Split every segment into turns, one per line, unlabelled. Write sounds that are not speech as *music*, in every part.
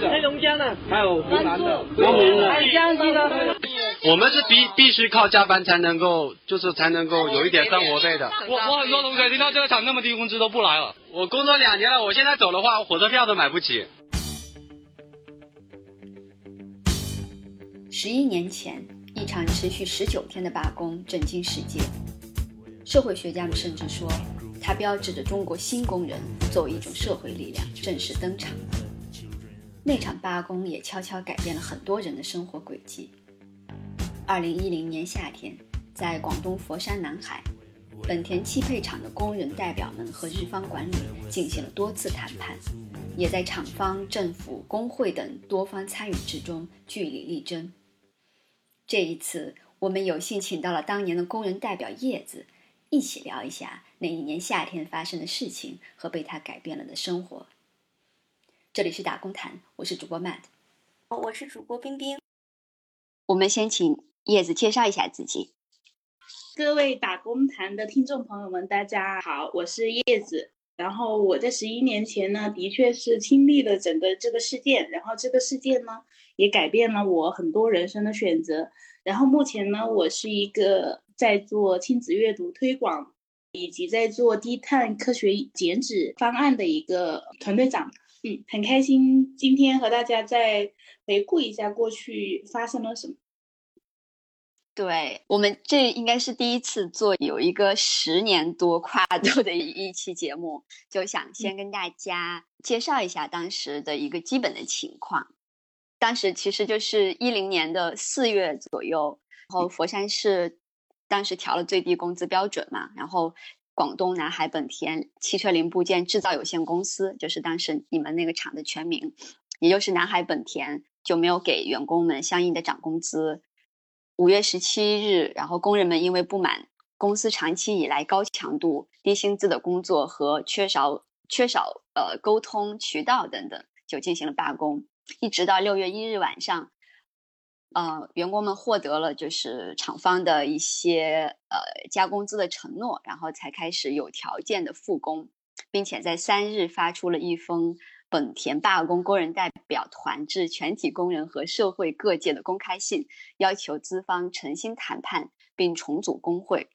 黑龙江的，
还有湖南的，
还有江西的。
我们是必必须靠加班才能够，就是才能够有一点生活费的。
我我很多同学听到这个厂那么低工资都不来了。
我工作两年了，我现在走的话，火车票都买不起。
十一年前，一场持续十九天的罢工震惊世界。社会学家们甚至说，它标志着中国新工人作为一种社会力量正式登场。那场罢工也悄悄改变了很多人的生活轨迹。二零一零年夏天，在广东佛山南海，本田汽配厂的工人代表们和日方管理进行了多次谈判，也在厂方、政府、工会等多方参与之中据理力争。这一次，我们有幸请到了当年的工人代表叶子，一起聊一下那一年夏天发生的事情和被他改变了的生活。这里是打工谈，我是主播 Matt，
我是主播冰冰。
我们先请。叶子介绍一下自己。
各位打工谈的听众朋友们，大家好，我是叶子。然后我在十一年前呢，的确是经历了整个这个事件，然后这个事件呢，也改变了我很多人生的选择。然后目前呢，我是一个在做亲子阅读推广，以及在做低碳科学减脂方案的一个团队长。嗯，很开心今天和大家再回顾一下过去发生了什么。
对我们这应该是第一次做有一个十年多跨度的一一期节目，就想先跟大家介绍一下当时的一个基本的情况。当时其实就是一零年的四月左右，然后佛山市当时调了最低工资标准嘛，然后广东南海本田汽车零部件制造有限公司，就是当时你们那个厂的全名，也就是南海本田，就没有给员工们相应的涨工资。五月十七日，然后工人们因为不满公司长期以来高强度、低薪资的工作和缺少缺少呃沟通渠道等等，就进行了罢工。一直到六月一日晚上，呃，员工们获得了就是厂方的一些呃加工资的承诺，然后才开始有条件的复工，并且在三日发出了一封。本田罢工工人代表团致全体工人和社会各界的公开信，要求资方诚心谈判并重组工会。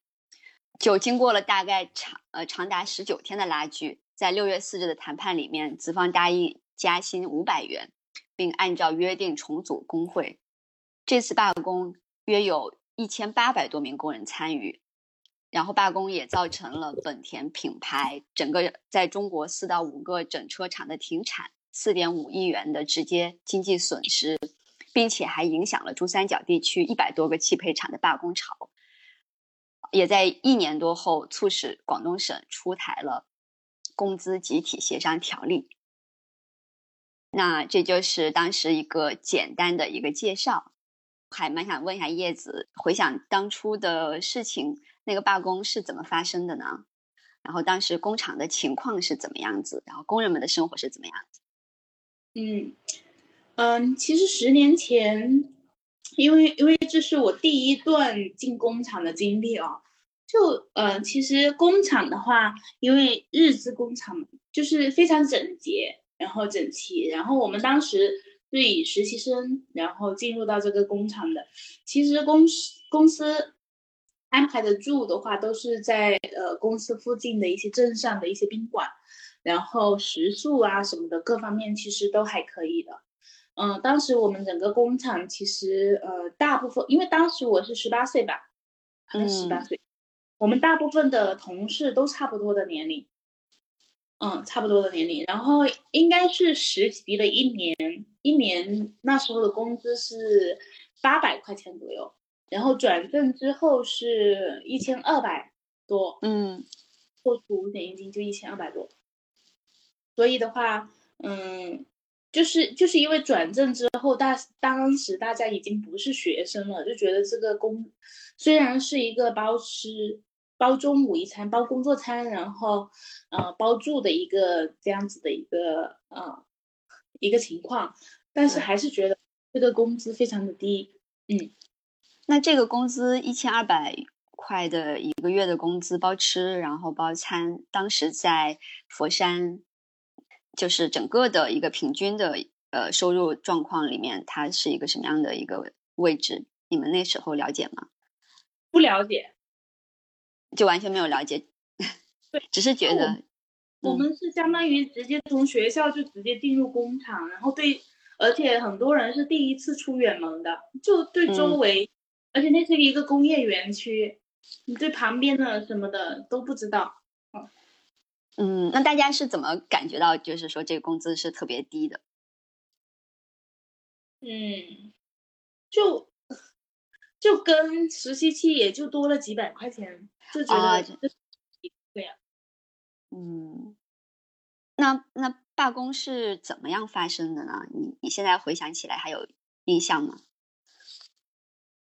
就经过了大概长呃长达十九天的拉锯，在六月四日的谈判里面，资方答应加薪五百元，并按照约定重组工会。这次罢工约有一千八百多名工人参与。然后罢工也造成了本田品牌整个在中国四到五个整车厂的停产，四点五亿元的直接经济损失，并且还影响了珠三角地区一百多个汽配厂的罢工潮。也在一年多后，促使广东省出台了工资集体协商条例。那这就是当时一个简单的一个介绍，还蛮想问一下叶子，回想当初的事情。那个罢工是怎么发生的呢？然后当时工厂的情况是怎么样子？然后工人们的生活是怎么样子？
嗯嗯，其实十年前，因为因为这是我第一段进工厂的经历哦，就呃，其实工厂的话，因为日资工厂就是非常整洁，然后整齐，然后我们当时是以实习生然后进入到这个工厂的，其实公司公司。安排的住的话，都是在呃公司附近的一些镇上的一些宾馆，然后食宿啊什么的各方面其实都还可以的。嗯，当时我们整个工厂其实呃大部分，因为当时我是十八岁吧，好像十八岁，我们大部分的同事都差不多的年龄，嗯，差不多的年龄，然后应该是实习了一年，一年那时候的工资是八百块钱左右。然后转正之后是一千二百多，
嗯，
扣除五险一金就一千二百多。所以的话，嗯，就是就是因为转正之后，大当时大家已经不是学生了，就觉得这个工虽然是一个包吃、包中午一餐、包工作餐，然后呃包住的一个这样子的一个呃一个情况，但是还是觉得这个工资非常的低，嗯。
那这个工资一千二百块的一个月的工资包吃，然后包餐，当时在佛山，就是整个的一个平均的呃收入状况里面，它是一个什么样的一个位置？你们那时候了解吗？
不了解，
就完全没有了解，
对，
只是觉得
我们是相当于直接从学校就直接进入工厂，然后对，而且很多人是第一次出远门的，就对周围，而且那是一个工业园区，你对旁边的什么的都不知道。
嗯，那大家是怎么感觉到，就是说这个工资是特别低的？
嗯，就就跟实习期也就多了几百块钱，就觉
啊
得对呀、
嗯，那那罢工是怎么样发生的呢？你你现在回想起来还有印象吗？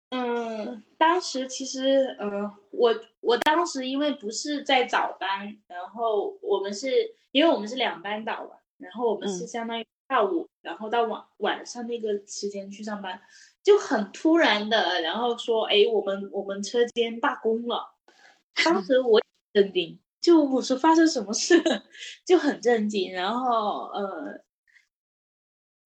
嗯，当时其实，嗯，我我当时因为不是在早班，然后我们是因为我们是两班倒嘛，然后我们是
嗯
相当于下午，然后到晚晚上那个时间去上班，就很突然的，然后说，哎，我们我们车间罢工了，当时我震惊，就我说发生什么事，*laughs* 就很震惊，然后呃。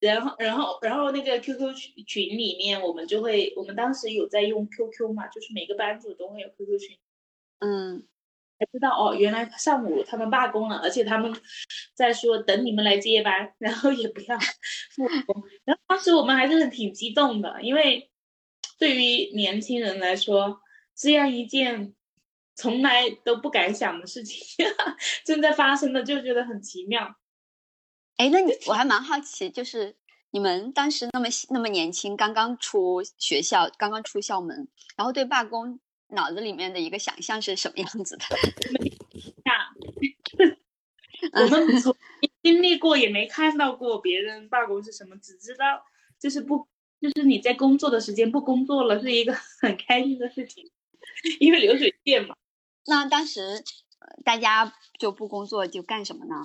然后，然后，然后那个 QQ 群群里面，我们就会，我们当时有在用 QQ 嘛，就是每个班主都会有 QQ 群，
嗯。
才知道哦，原来上午他们罢工了，而且他们在说等你们来接班，然后也不要复工。然后当时我们还是很挺激动的，因为对于年轻人来说，这样一件从来都不敢想的事情 *laughs* 正在发生的，就觉得很奇妙。
哎，那你我还蛮好奇，就是你们当时那么那么年轻，刚刚出学校，刚刚出校门，然后对罢工脑子里面的一个想象是什么样子的？
呀，我们从没经历过，也没看到过别人罢工是什么，只知道就是不，就是你在工作的时间不工作了，是一个 *laughs* 很开心的事情，因为流水线嘛。
那当时呃大家就不工作，就干什么呢？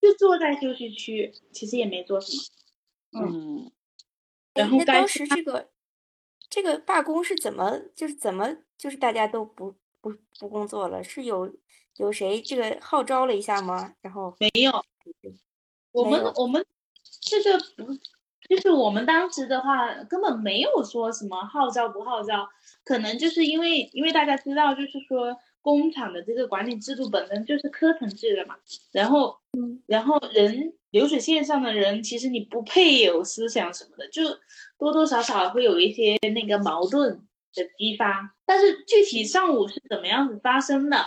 就坐在休息区，其实也没做什么。
嗯
然后
当时这个这个罢工是怎么就是怎么就是大家都不不不工作了？是有有谁这个号召了一下吗？然后
没有，我们我们这个不，就是我们当时的话根本没有说什么号召不号召，可能就是因为因为大家知道，就是说工厂的这个管理制度本身就是科层制的嘛，然后
嗯
然后人流水线上的人，其实你不配有思想什么的，就多多少少会有一些那个矛盾的激发，但是具体上午是怎么样子发生的，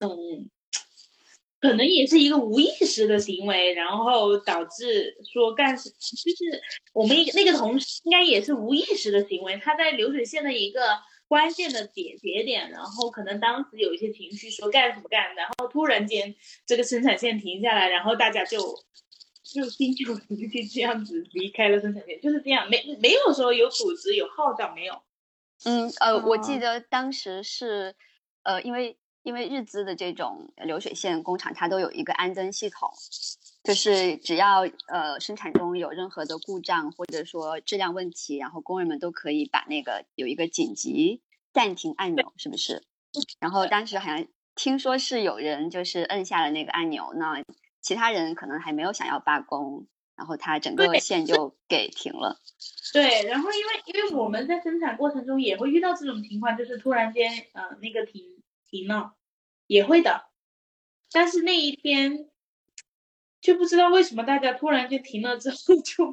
嗯，可能也是一个无意识的行为，然后导致说干事，就是我们那个同事应该也是无意识的行为，他在流水线的一个关键的节节点，然后可能当时有一些情绪说干什么干，然后突然间这个生产线停下来，然后大家就就心有灵犀这样子离开了生产线，就是这样，没没有说有组织有号召没有，
嗯呃，我记
哦
得当时是呃，因为因为日资的这种流水线工厂，它都有一个安增系统，就是只要呃生产中有任何的故障或者说质量问题，然后工人们都可以把那个有一个紧急暂停按钮，是不是？然后当时好像听说是有人就是摁下了那个按钮，那其他人可能还没有想要罢工，然后他整个线就给停了。*laughs*
对，然后因为因为我们在生产过程中也会遇到这种情况，就是突然间呃那个停停了，也会的。但是那一天就不知道为什么大家突然就停了之后 *laughs* 就不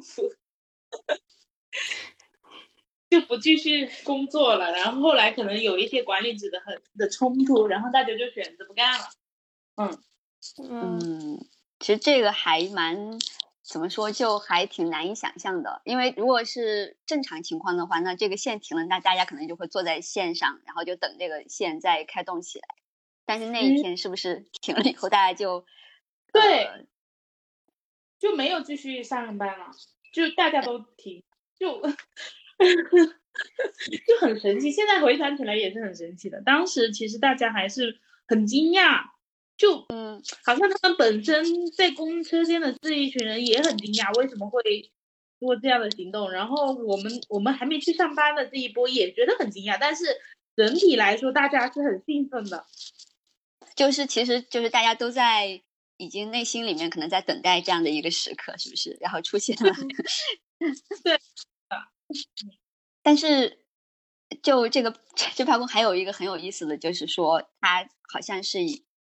就不继续工作了，然后后来可能有一些管理者的很的冲突，然后大家就选择不干了。嗯，
嗯
嗯，其实这个还蛮怎么说，就还挺难以想象的。因为如果是正常情况的话，那这个线停了，那大家可能就会坐在线上，然后就等这个线再开动起来。但是那一
嗯
天是不是停了以后，大家就
对
呃
就没有继续上班了，就大家都停，就 *laughs* 就很神奇。现在回想起来也是很神奇的。当时其实大家还是很惊讶，就
嗯
好像他们本身在公车间的这一群人也很惊讶，为什么会做这样的行动。然后我们我们还没去上班的这一波也觉得很惊讶，但是整体来说大家是很兴奋的。
就是其实就是大家都在已经内心里面可能在等待这样的一个时刻，是不是？然后出现了，*laughs*
对，
但是就这个 *laughs* 这罢工还有一个很有意思的就是说，它好像是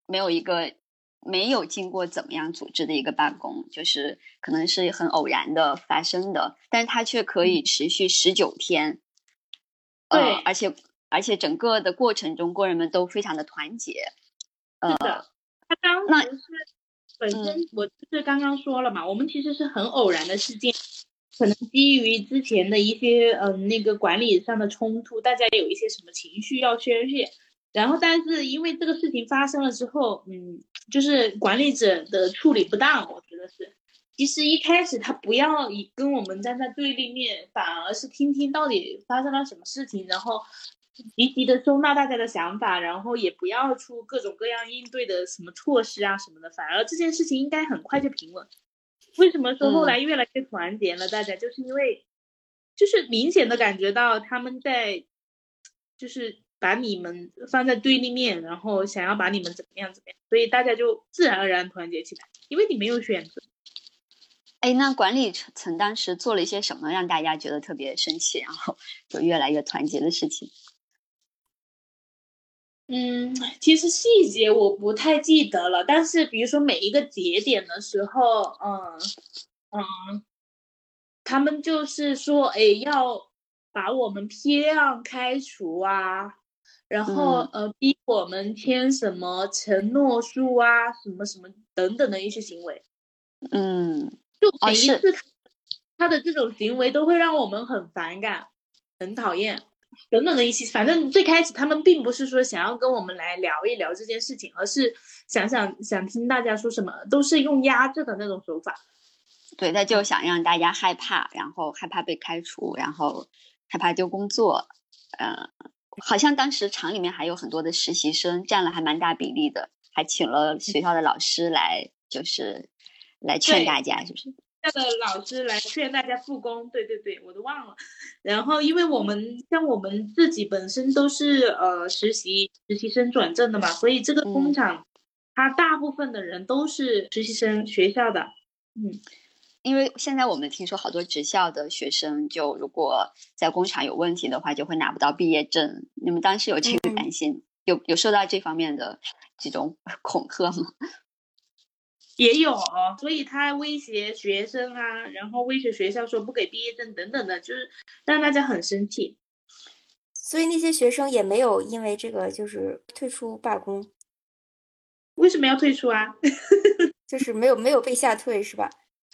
没有一个没有经过怎么样组织的一个罢工，就是可能是很偶然的发生的，但是它却可以持续十九天，
对。
呃，而且而且整个的过程中，工人们都非常的团结，呃，
他当
那
时是本身我就是刚刚说了嘛，我们其实是很偶然的事件，可能基于之前的一些嗯、呃那个管理上的冲突，大家有一些什么情绪要宣泄，然后但是因为这个事情发生了之后，嗯，就是管理者的处理不当，我觉得是。其实一开始他不要以跟我们站在对立面，反而是听听到底发生了什么事情，然后积极的收纳大家的想法，然后也不要出各种各样应对的什么措施啊什么的，反而这件事情应该很快就平稳。为什么说后来越来越团结了？大家就是因为，就是明显的感觉到他们在，就是把你们放在对立面，然后想要把你们怎么样怎么样，所以大家就自然而然团结起来，因为你没有选择。
哎，那管理层层当时做了一些什么让大家觉得特别生气，然后就越来越团结的事情？
嗯，其实细节我不太记得了，但是比如说每一个节点的时候，嗯嗯，他们就是说，哎，要把我们批量开除啊，然后、呃逼我们签什么承诺书啊，什么什么等等的一些行为，
嗯，
就每一次他他的这种行为都会让我们很反感、很讨厌。等等的一些，反正最开始他们并不是说想要跟我们来聊一聊这件事情，而是想想想听大家说什么，都是用压制的那种手法。
对，他就想让大家害怕，然后害怕被开除，然后害怕丢工作，呃，好像当时厂里面还有很多的实习生，占了还蛮大比例的，还请了学校的老师来，就是来劝大家，是不是？
那个老师来劝大家复工，对对对，我都忘了。然后，因为我们像我们自己本身都是呃实习实习生转正的嘛，所以这个工
嗯
厂，它大部分的人都是实习生学校的。嗯，
因为现在我们听说好多职校的学生，就如果在工厂有问题的话，就会拿不到毕业证。你们当时有这个
嗯
担心，有有受到这方面的这种 *laughs* 恐吓吗？
也有，所以他威胁学生啊，然后威胁学校说不给毕业证等等的，就是让大家很生气。
所以那些学生也没有因为这个就是退出罢工，
为什么要退出啊？*laughs*
就是没有没有被吓退是吧？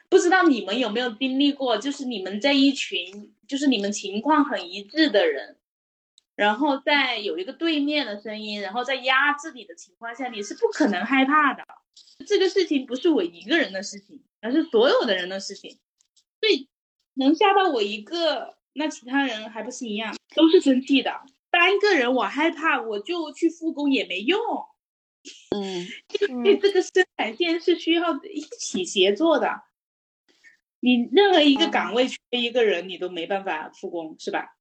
不知道你们有没有经历过，就是你们这一群，就是你们情况很一致的人，然后在有一个对面的声音，然后在压制你的情况下，你是不可能害怕的。这个事情不是我一个人的事情，而是所有的人的事情。所以能吓到我一个，那其他人还不是一样，都是生气的。单个人我害怕，我就去复工也没用。
嗯，*laughs*
因为这个生产线是需要一起协作的。你任何一个岗位缺一个人，你都没办法复工，是吧？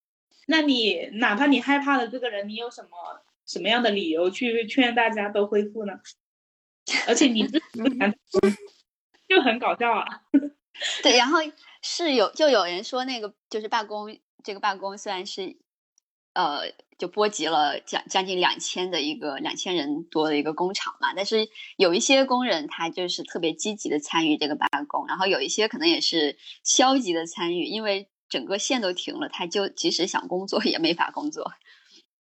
那你哪怕你害怕的这个人，你有什么什么样的理由去劝大家都恢复呢？而且你自己就很搞笑啊。
对，然后是有就有人说那个就是罢工，这个罢工虽然是呃就波及了将将近两千的一个两千人多的一个工厂嘛，但是有一些工人他就是特别积极的参与这个罢工，然后有一些可能也是消极的参与，因为整个线都停了，他就即使想工作 *laughs* 也没法工作。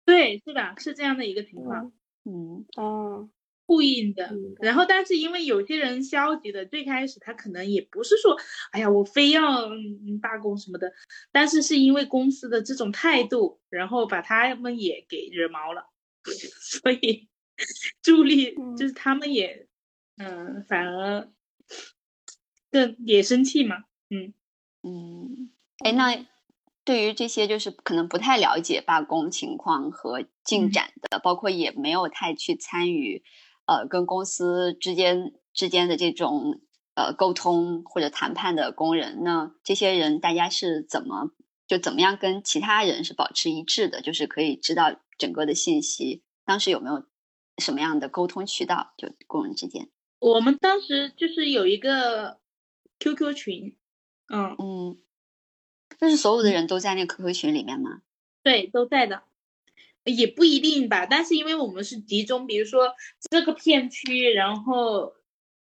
对，是的，是这样的一个情况，
嗯。
嗯。
哦，
呼应的。然后，但是因为有些人消极的，最开始他可能也不是说，哎呀，我非要嗯罢工什么的，但是是因为公司的这种态度，然后把他们也给惹毛了，*laughs* 所以助力
嗯
就是他们也，嗯，反而更也生气嘛，嗯。
嗯，哎，那对于这些就是可能不太了解罢工情况和进
嗯
展的，包括也没有太去参与，呃，跟公司之间之间的这种呃沟通或者谈判的工人，那这些人大家是怎么就怎么样跟其他人是保持一致的，就是可以知道整个的信息。当时有没有什么样的沟通渠道，就工人之间？
我们当时就是有一个 QQ 群，嗯，
嗯，就是所有的人都在那个 QQ 群里面吗？
对，都在的，也不一定吧。但是因为我们是集中，比如说这个片区，然后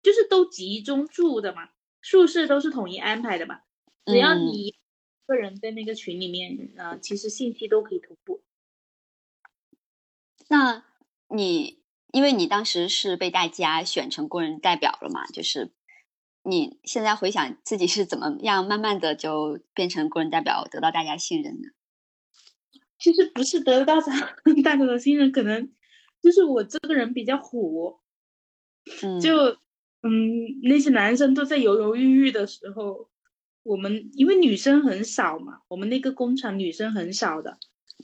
就是都集中住的嘛，宿舍都是统一安排的嘛。只要
嗯
你一个人在那个群里面，啊、其实信息都可以同步。
那你因为你当时是被大家选成工人代表了嘛，就是你现在回想自己是怎么样慢慢的就变成工人代表，得到大家信任的？
其实不是得到大 *laughs* 大家的信任，可能就是我这个人比较虎，
嗯，
就嗯，那些男生都在犹犹豫豫的时候，我们因为女生很少嘛，我们那个工厂女生很少的，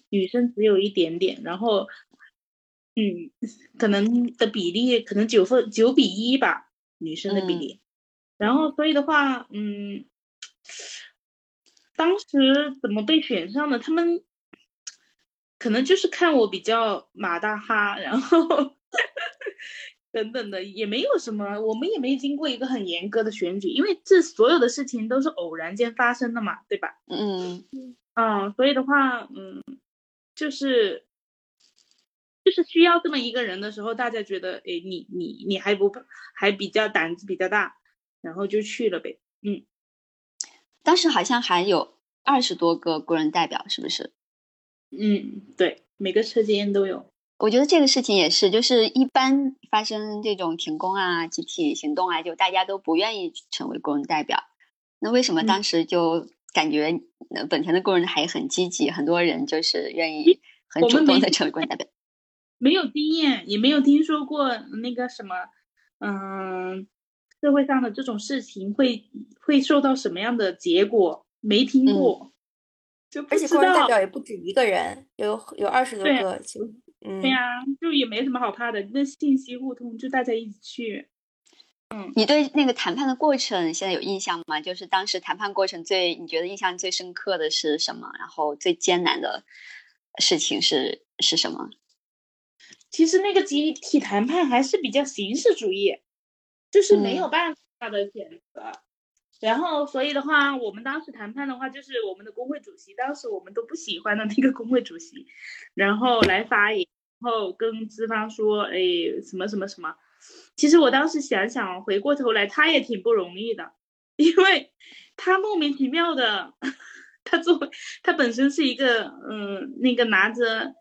女生只有一点点，然后嗯，可能的比例可能九分九比一吧，女生的比
嗯。
例，然后所以的话，嗯，当时怎么被选上的？他们可能就是看我比较马大哈，然后 *laughs* 等等的，也没有什么，我们也没经过一个很严格的选举，因为这所有的事情都是偶然间发生的嘛，对吧？
嗯
嗯，所以的话，嗯，就是就是需要这么一个人的时候，大家觉得，哎，你你你还不还比较胆子比较大，然后就去了呗。嗯，
当时好像还有二十多个工人代表，是不是？
嗯，对，每个车间都有。
我觉得这个事情也是，就是一般发生这种停工啊、集体行动啊，就大家都不愿意成为工人代表。那为什么
嗯
当时就感觉呃本田的工人还很积极，很多人就是愿意很主动的成为工人代表？*laughs*
没有经验，也没有听说过那个什么，嗯，社会上的这种事情会会受到什么样的结果，没听过，就不知
而且工人代。表也不止一个人，有有二十多个，就嗯，
对呀、就也没什么好怕的，那信息互通，就大家一起去。
嗯你对那个谈判的过程现在有印象吗？就是当时谈判过程最你觉得印象最深刻的是什么？然后最艰难的事情是是什么？
其实那个集体谈判还是比较形式主义，就是没有
嗯
办法的选择。然后，所以的话，我们当时谈判的话，就是我们的工会主席，当时我们都不喜欢的那个工会主席，然后来发言，然后跟资方说，哎，什么什么什么。其实我当时想想，回过头来，他也挺不容易的，*laughs* 因为他莫名其妙的，他作为他本身是一个嗯，那个拿着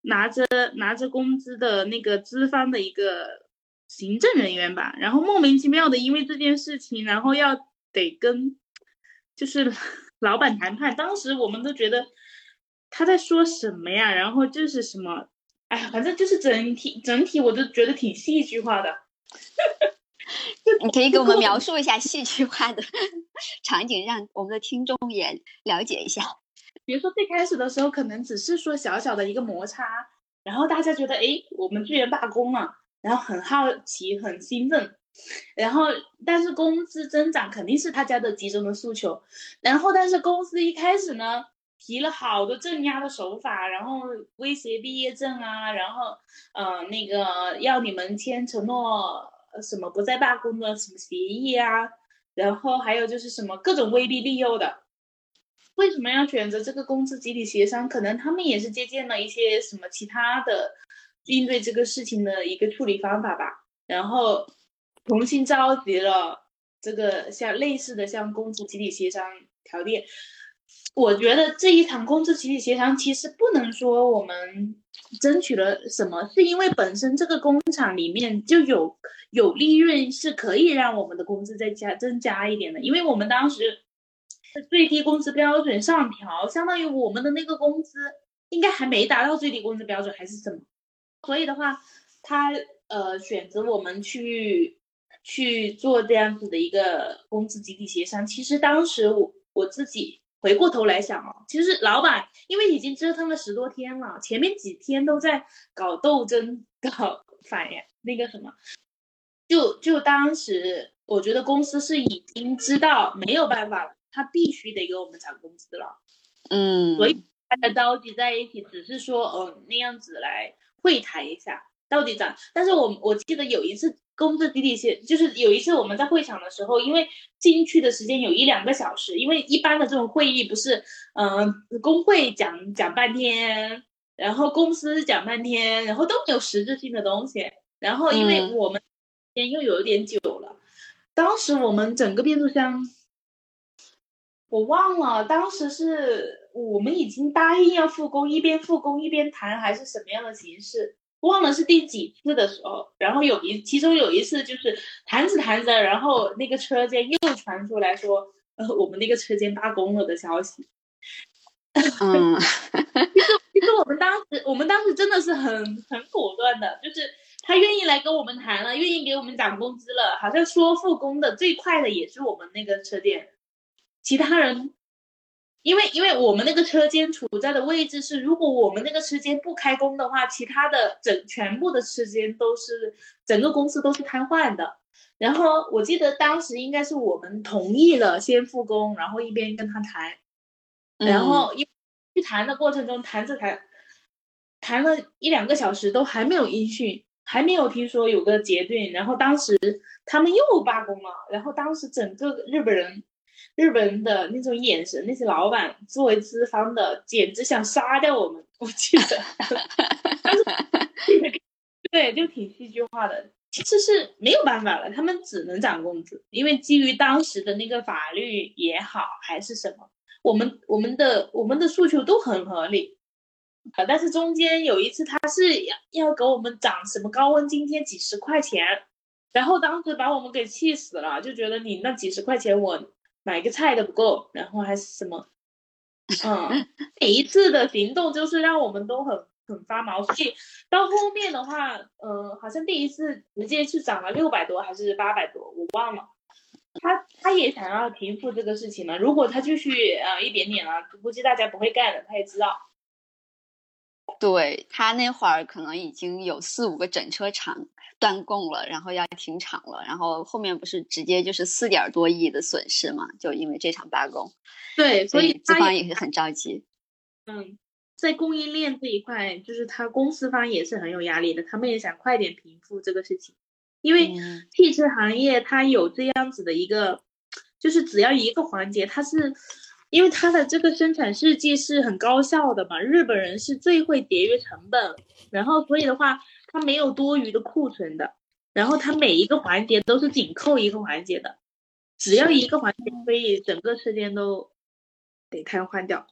拿着拿着工资的那个资方的一个行政人员吧，然后莫名其妙的因为这件事情，然后要得跟就是 *laughs* 老板谈判，当时我们都觉得他在说什么呀，然后就是什么，哎呀，反正就是整体整体我都觉得挺戏剧化的。*laughs*
你可以给我们描述一下戏剧化的 *laughs* 场景，让我们的听众也了解一下。
比如说最开始的时候，可能只是说小小的一个摩擦，然后大家觉得，哎，我们居然罢工了，然后很好奇，很兴奋，然后但是工资增长肯定是他家的集中的诉求，然后但是公司一开始呢提了好多镇压的手法，然后威胁毕业证啊，然后呃那个要你们签承诺什么不再罢工的什么协议啊，然后还有就是什么各种威逼利诱的。为什么要选择这个工资集体协商？可能他们也是借鉴了一些什么其他的应对这个事情的一个处理方法吧，然后重新召集了这个像类似的像工资集体协商条例。我觉得这一场工资集体协商其实不能说我们争取了什么，是因为本身这个工厂里面就有有利润，是可以让我们的工资再加增加一点的，因为我们当时是。最低工资标准上调，相当于我们的那个工资应该还没达到最低工资标准，还是什么？所以的话，他呃选择我们去去做这样子的一个工资集体协商。其实当时我我自己回过头来想哦，其实老板因为已经折腾了十多天了，前面几天都在搞斗争、搞反呀那个什么，就就当时我觉得公司是已经知道没有办法了。他必须得给我们涨工资了，
嗯，
所以大家召集在一起，只是说，嗯、呃，那样子来会谈一下。到底涨？但是我我记得有一次工资集体协，就是有一次我们在会场的时候，因为进去的时间有一两个小时，因为一般的这种会议不是，嗯、工会讲讲半天，然后公司讲半天，然后都没有实质性的东西。然后因为
嗯
我们时间又有点久了，当时我们整个变速箱，我忘了，当时是我们已经答应要复工，一边复工一边谈，还是什么样的形式？忘了是第几次的时候，然后有一，其中有一次就是谈着谈着，然后那个车间又传出来说，呃，我们那个车间罢工了的消息。
嗯 *laughs*
其实我们当时，我们当时真的是很很果断的，就是他愿意来跟我们谈了，愿意给我们涨工资了，好像说复工的最快的也是我们那个车间，其他人，因为因为我们那个车间处在的位置是，如果我们那个车间不开工的话，其他的整全部的车间都是整个公司都是瘫痪的。然后我记得当时应该是我们同意了先复工，然后一边跟他谈，然
嗯
后一去谈的过程中，谈着谈，谈了一两个小时都还没有音讯，还没有听说有个结论。然后当时他们又罢工了，然后当时整个日本人，日本的那种眼神，那些老板作为资方的，简直想杀掉我们。我记得，但是对，就挺戏剧化的。其实是没有办法了，他们只能涨工资，因为基于当时的那个法律也好，还是什么，我们我们的我们的诉求都很合理，啊，但是中间有一次他是要要给我们涨什么高温津贴几十块钱，然后当时把我们给气死了，就觉得你那几十块钱我买个菜都不够，然后还是什么，*laughs* 嗯，每一次的行动就是让我们都很很发毛，所以到后面的话，嗯、好像第一次直接是涨了六百多还是八百多，我忘了。他他也想要平复这个事情嘛，如果他继续呃一点点了，估计大家不会干的，他也知道。
对他那会儿可能已经有四五个整车厂断供了，然后要停产了，然后后面不是直接就是四点多亿的损失嘛，就因为这场罢工，
对，所
所以资方也是很着急。
嗯，在供应链这一块，就是他公司方也是很有压力的，他们也想快点平复这个事情，因为
嗯
汽车行业它有这样子的一个，就是只要一个环节，它是因为它的这个生产设计是很高效的嘛，日本人是最会节约成本，然后所以的话，它没有多余的库存的，然后它每一个环节都是紧扣一个环节的，只要一个环节，所以整个车间都得瘫痪掉。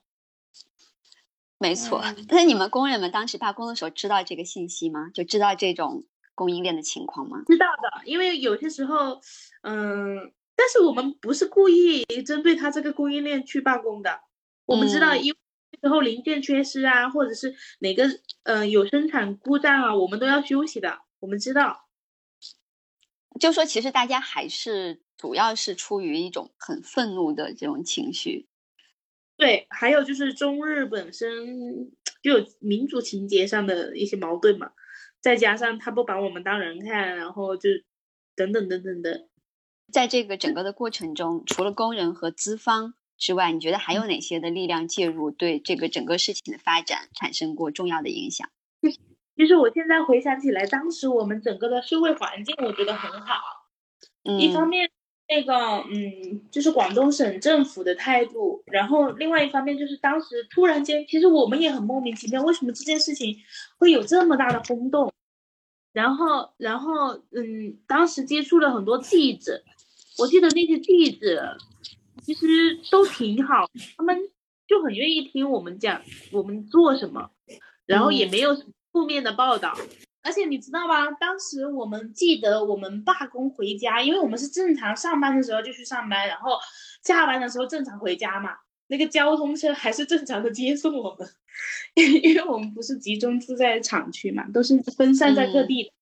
没错
嗯，
但是你们工人们当时罢工的时候知道这个信息吗？就知道这种供应链的情况吗？
知道的，因为有些时候，嗯，但是我们不是故意针对他这个供应链去罢工的，我们知道，
嗯
因为时候零件缺失啊，或者是哪个嗯、呃有生产故障啊，我们都要休息的，我们知道。
就说其实大家还是主要是出于一种很愤怒的这种情绪。
对，还有就是中日本身就有民族情节上的一些矛盾嘛，再加上他不把我们当人看，然后就等等等等的。
在这个整个的过程中，除了工人和资方之外，你觉得还有哪些的力量介入，对这个整个事情的发展产生过重要的影响？*laughs*
其实我现在回想起来，当时我们整个的社会环境，我觉得很好。一方
嗯
面，那个嗯，就是广东省政府的态度，然后另外一方面就是当时突然间，其实我们也很莫名其妙，为什么这件事情会有这么大的轰动？然后，然后嗯，当时接触了很多记者，我记得那些记者其实都挺好，他们就很愿意听我们讲我们做什么，然后也
嗯
没有负面的报道。而且你知道吗？当时我们记得我们罢工回家，因为我们是正常上班的时候就去上班，然后下班的时候正常回家嘛。那个交通车还是正常的接送我们，因为我们不是集中住在厂区嘛，都是分散在各地的。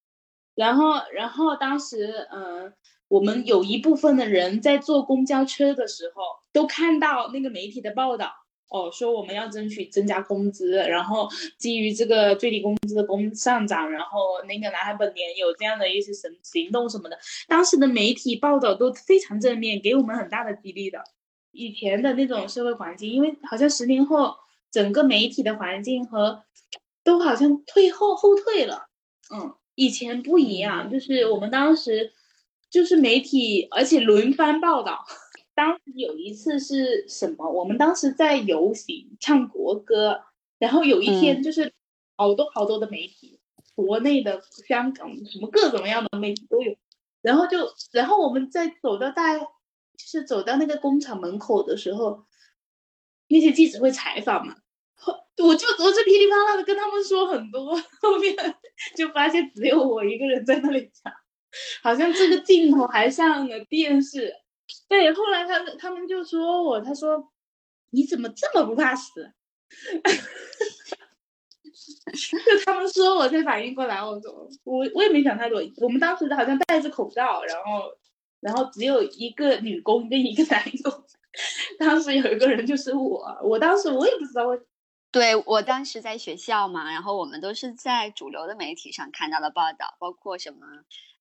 然后，然后当时，嗯、我们有一部分的人在坐公交车的时候，都看到那个媒体的报道，哦，说我们要争取增加工资，然后基于这个最低工资的工上涨，然后那个南海本年有这样的一些行行动什么的，当时的媒体报道都非常正面，给我们很大的激励的。以前的那种社会环境，因为好像十年后整个媒体的环境和都好像退后后退了，嗯，以前不一样，就是我们当时就是媒体，而且轮番报道。当时有一次是什么？我们当时在游行唱国歌，然后有一天就是好多好多的媒体，国内的、香港什么各种各样的媒体都有。然后就，然后我们在走到大，就是走到那个工厂门口的时候，那些记者会采访嘛，我就我就噼里啪啦的跟他们说很多，后面 *laughs* 就发现只有我一个人在那里讲，好像这个镜头还上了电视。对，后来他他们就说我，他说你怎么这么不怕死？*laughs* 就他们说我才反应过来，我说我我也没想太多。我们当时好像戴着口罩，然后然后只有一个女工跟一个男工。*laughs* 当时有一个人就是我，我当时我也不知道为。
对我当时在学校嘛，然后我们都是在主流的媒体上看到的报道，包括什么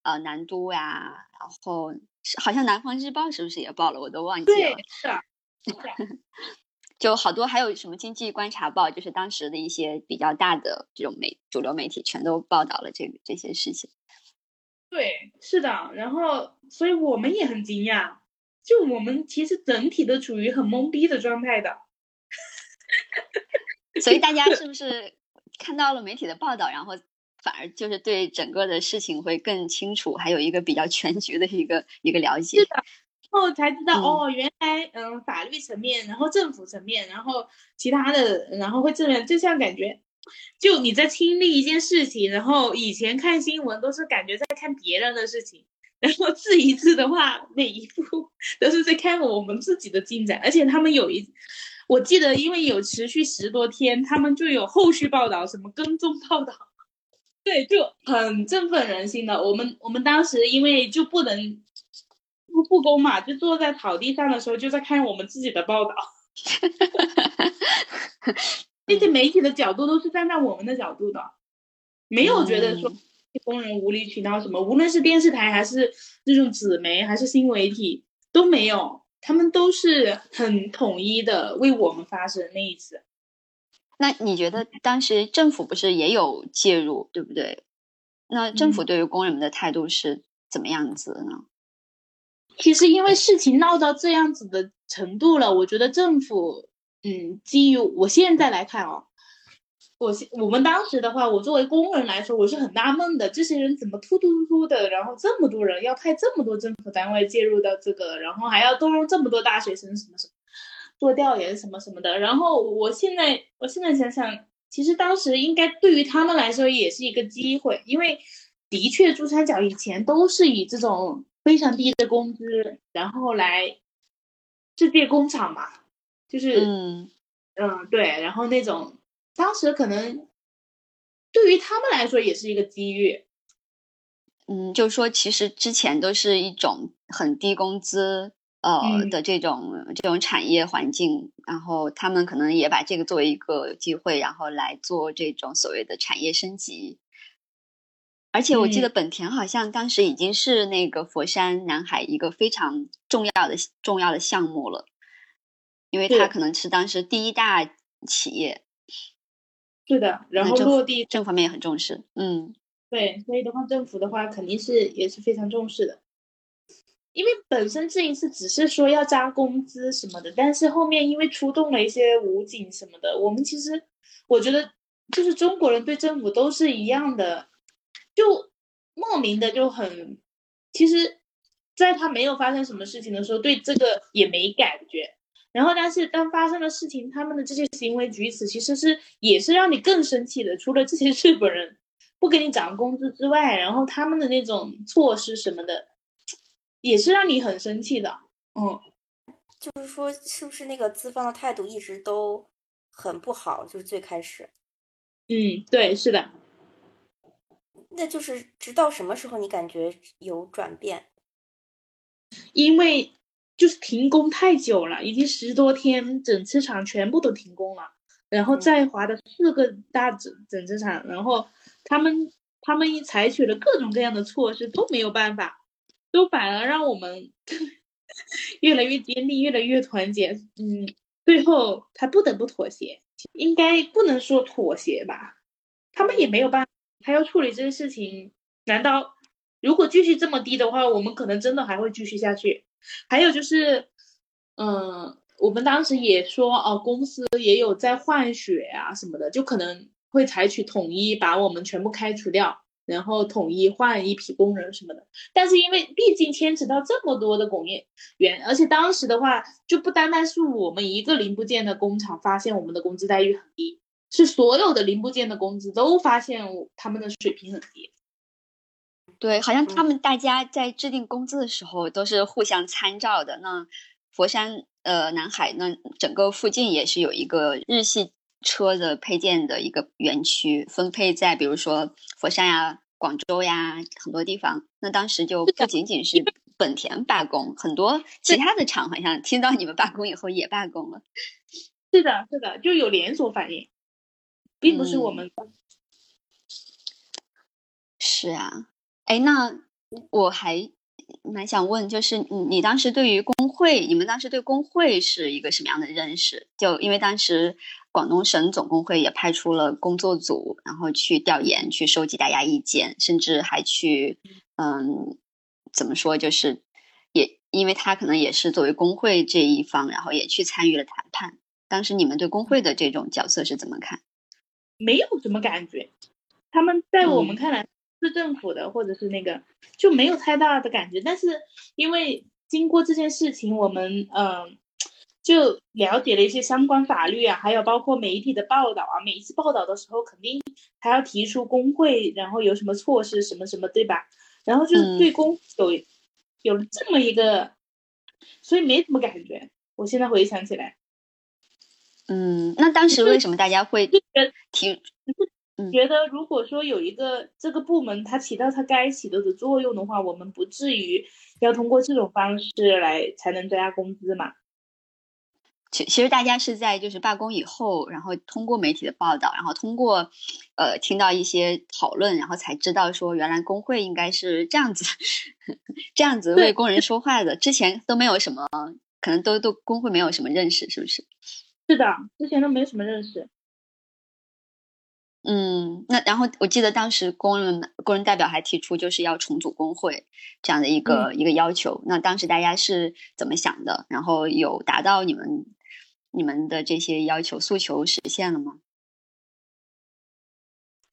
呃南都呀，然后好像南方日报是不是也报了，我都忘记了。
对，是啊。*laughs*
就好多，还有什么经济观察报，就是当时的一些比较大的这种媒主流媒体，全都报道了这个这些事情。
对，是的。然后，所以我们也很惊讶，就我们其实整体都处于很懵逼的状态的。
所以大家 *laughs* 是不是看到了媒体的报道，然后反而就是对整个的事情会更清楚，还有一个比较全局的一个一个了解？
是的。后才知道哦，原来嗯，法律层面，然后政府层面，然后其他的，然后会这样，就像感觉，就你在亲历一件事情，然后以前看新闻都是感觉在看别人的事情，然后这一次的话，每一步都是在看我们自己的进展，而且他们有一，我记得因为有持续十多天，他们就有后续报道，什么跟踪报道，对，就很振奋人心的。我们我们当时因为就不能。不公嘛，就坐在草地上的时候，就在看我们自己的报道。*laughs* 那些媒体的角度都是站在我们的角度的，没有觉得说工人无理取闹什么。无论是电视台还是那种纸媒还是新媒体都没有，他们都是很统一的为我们发声。那一次，
那你觉得当时政府不是也有介入，对不对？那政府对于工人们的态度是怎么样子呢？
其实因为事情闹到这样子的程度了，我觉得政府，嗯，基于我现在来看哦，我我们当时的话，我作为工人来说，我是很纳闷的，这些人怎么突突突突的，然后这么多人要派这么多政府单位介入到这个，然后还要动用这么多大学生什么什么做调研什么什么的，然后我现在我现在想想，其实当时应该对于他们来说也是一个机会，因为的确珠三角以前都是以这种。非常低的工资，然后来制变工厂嘛，就是
嗯
嗯对，然后那种当时可能对于他们来说也是一个机遇，
嗯，就是说其实之前都是一种很低工资呃的这种这种产业环境，然后他们可能也把这个作为一个机会，然后来做这种所谓的产业升级。而且我记得本田好像当时已经是那个佛山南海一个非常重要的重要的项目了，因为它可能是当时第一大企业。
是的，然后落地
政方面也很重视。嗯，
对，所以的话，政府的话肯定是也是非常重视的，因为本身这一次只是说要加工资什么的，但是后面因为出动了一些武警什么的，我们其实我觉得就是中国人对政府都是一样的。就莫名的就很，其实，在他没有发生什么事情的时候，对这个也没感觉。然后，但是当发生了事情，他们的这些行为举止其实是也是让你更生气的。除了这些日本人不给你涨工资之外，然后他们的那种措施什么的，也是让你很生气的。嗯，
就是说，是不是那个资方的态度一直都很不好？就是最开始。
嗯，对，是的。
那就是直到什么时候你感觉有转变？
因为就是停工太久了，已经十多天，整车厂全部都停工了。然后在华的四个大整整车厂，然后他们他们采取了各种各样的措施，都没有办法，都反而让我们 *laughs* 越来越坚定，越来越团结。嗯，最后他不得不妥协，应该不能说妥协吧？他们也没有办法。他要处理这个事情，难道如果继续这么低的话，我们可能真的还会继续下去？还有就是，嗯，我们当时也说哦，公司也有在换血啊什么的，就可能会采取统一把我们全部开除掉，然后统一换一批工人什么的。但是因为毕竟牵扯到这么多的工业园，而且当时的话，就不单单是我们一个零部件的工厂发现我们的工资待遇很低，是所有的零部件的工资都发现他们的水平很低。
对，好像他们大家在制定工资的时候都是互相参照的。那佛山呃南海那整个附近也是有一个日系车的配件的一个园区，分配在比如说佛山呀、广州呀很多地方。那当时就不仅仅是本田罢工，很多其他的厂好像听到你们罢工以后也罢工了。
是的，是的，就有连锁反应，并不是我们。
是啊，哎，那我还蛮想问，就是你你当时对于工会，你们当时对工会是一个什么样的认识？就因为当时广东省总工会也派出了工作组，然后去调研，去收集大家意见，甚至还去，嗯，怎么说，就是也因为他可能也是作为工会这一方，然后也去参与了谈判。当时你们对工会的这种角色是怎么看？
没有什么感觉，他们在我们
嗯
看来。市政府的或者是那个就没有太大的感觉，但是因为经过这件事情，我们嗯、呃、就了解了一些相关法律啊，还有包括媒体的报道啊。每一次报道的时候，肯定还要提出工会，然后有什么措施什么什么，对吧？然后就是对工有、嗯、有了这么一个，所以没什么感觉。我现在回想起来，
嗯，那当时为什么大家会提？
觉得如果说有一个这个部门它起到它该起到的作用的话，我们不至于要通过这种方式来才能增加工资嘛。
其其实大家是在就是罢工以后，然后通过媒体的报道，然后通过呃听到一些讨论，然后才知道说原来工会应该是这样子 *laughs* 这样子为工人说话的。之前都没有什么，可能都都工会没有什么认识，是不是？
是的，之前都没什么认识。
嗯，那然后我记得当时工人工人代表还提出就是要重组工会这样的一个、
嗯、
一个要求。那当时大家是怎么想的？然后有达到你们你们的这些要求诉求实现了吗？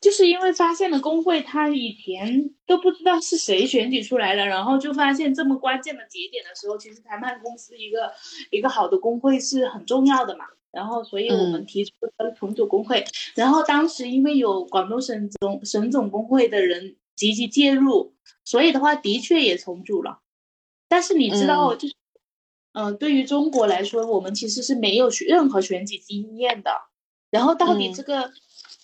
就是因为发现了工会，他以前都不知道是谁选举出来的，然后就发现这么关键的节点的时候，其实谈判公司一个一个好的工会是很重要的嘛。然后，所以我们提出了重组工会。嗯、然后当时因为有广东省总省总工会的人积极介入，所以的话的确也重组了。但是你知道，就是，嗯、呃，对于中国来说，我们其实是没有任何选举经验的。然后到底这个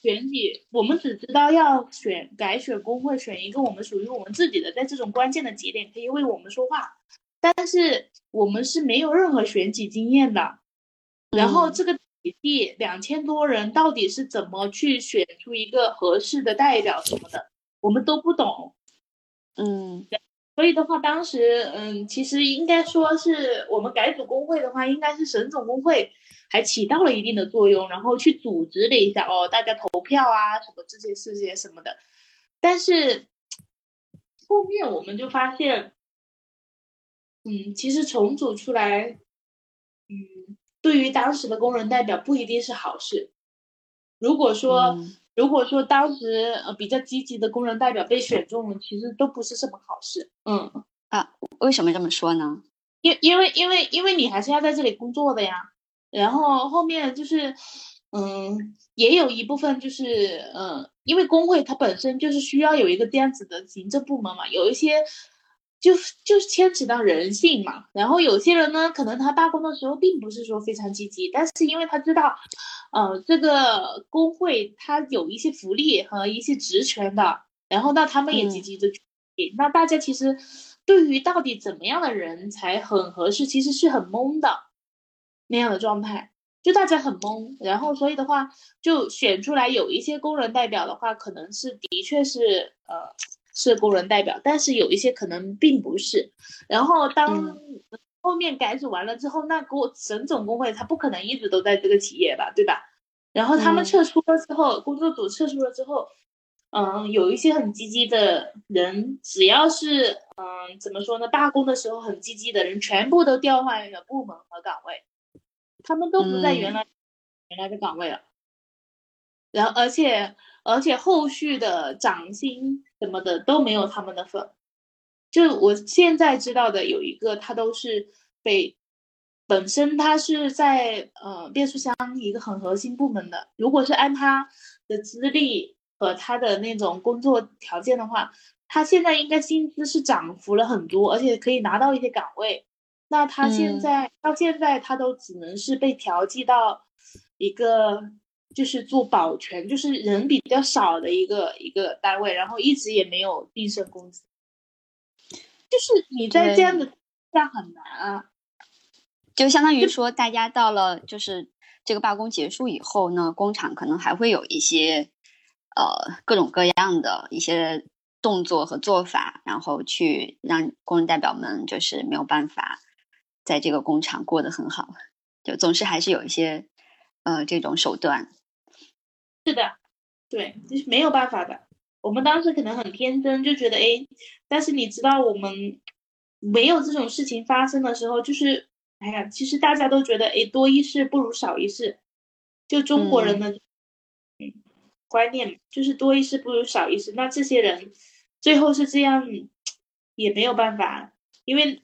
选举，嗯、我们只知道要选改选工会，选一个我们属于我们自己的，在这种关键的节点可以为我们说话。但是我们是没有任何选举经验的。然后这个体系两千多人到底是怎么去选出一个合适的代表什么的，我们都不懂。
嗯，
所以的话，当时嗯，其实应该说是我们改组工会的话，应该是省总工会还起到了一定的作用，然后去组织了一下哦，大家投票啊，什么这些事情什么的。但是后面我们就发现，嗯，其实重组出来，嗯。对于当时的工人代表不一定是好事。如果说，如果说当时呃比较积极的工人代表被选中了，其实都不是什么好事。嗯
啊，为什么这么说呢？
因因为因为因为你还是要在这里工作的呀。然后后面就是，嗯，也有一部分就是，嗯，因为工会它本身就是需要有一个这样子的行政部门嘛，有一些。就就是牵扯到人性嘛，然后有些人呢，可能他罢工的时候并不是说非常积极，但是因为他知道，呃，这个工会他有一些福利和一些职权的，然后那他们也积极的去，嗯、那大家其实对于到底怎么样的人才很合适，其实是很懵的那样的状态，就大家很懵，然后所以的话，就选出来有一些工人代表的话，可能是的确是呃。是工人代表，但是有一些可能并不是。然后当后面改组完了之后，那国省总工会他不可能一直都在这个企业吧，对吧？然后他们撤出了之后，工作组撤出了之后，嗯，有一些很积极的人，只要是嗯怎么说呢，罢工的时候很积极的人，全部都调换了部门和岗位，他们都不在原来、原来的岗位了。然后，而且而且后续的涨薪什么的都没有他们的份。就我现在知道的有一个，他都是被本身他是在呃变速箱一个很核心部门的，如果是按他的资历和他的那种工作条件的话，他现在应该薪资是涨幅了很多，而且可以拿到一些岗位。那他现在到现在他都只能是被调剂到一个就是做保全，就是人比较少的一个一个单位，然后一直也没有晋升工资。就是你在这样的下很难啊，
就相当于说，大家到了就是这个罢工结束以后呢，工厂可能还会有一些呃各种各样的一些动作和做法，然后去让工人代表们就是没有办法在这个工厂过得很好，就总是还是有一些呃这种手段。
是的，对，就是没有办法的。我们当时可能很天真，就觉得哎，但是你知道，我们没有这种事情发生的时候，就是哎呀，其实大家都觉得哎，多一事不如少一事，就中国人的嗯观念就是多一事不如少一事。那这些人最后是这样，也没有办法，因为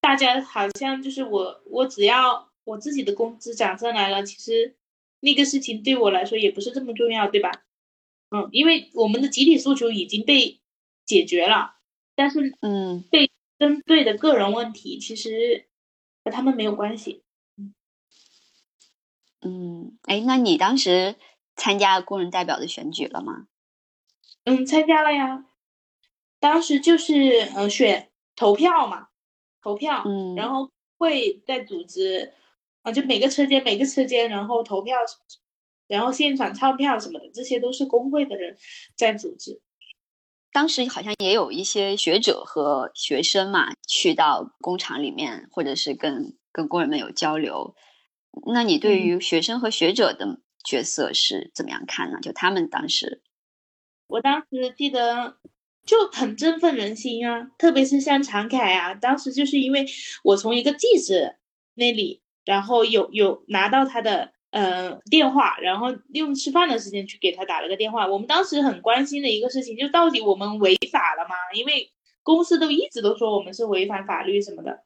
大家好像就是我，我只要我自己的工资涨上来了，其实那个事情对我来说也不是这么重要，对吧？嗯，因为我们的集体诉求已经被解决了，但是
嗯，
被针对的个人问题其实和他们没有关系。
嗯，哎，那你当时参加工人代表的选举了吗？
嗯，参加了呀。当时就是呃选投票嘛，投票，
嗯，
然后会在组织啊，就每个车间每个车间，然后投票。然后现场唱票什么的，这些都是工会的人在组织。
当时好像也有一些学者和学生嘛，去到工厂里面，或者是跟跟工人们有交流。那你对于学生和学者的角色是怎么样看呢？就他们当时，
我当时记得就很振奋人心啊，特别是像常凯啊，当时就是因为我从一个记者那里，然后有有拿到他的。呃，电话，然后用吃饭的时间去给他打了个电话。我们当时很关心的一个事情，就到底我们违法了吗？因为公司都一直都说我们是违反法律什么的。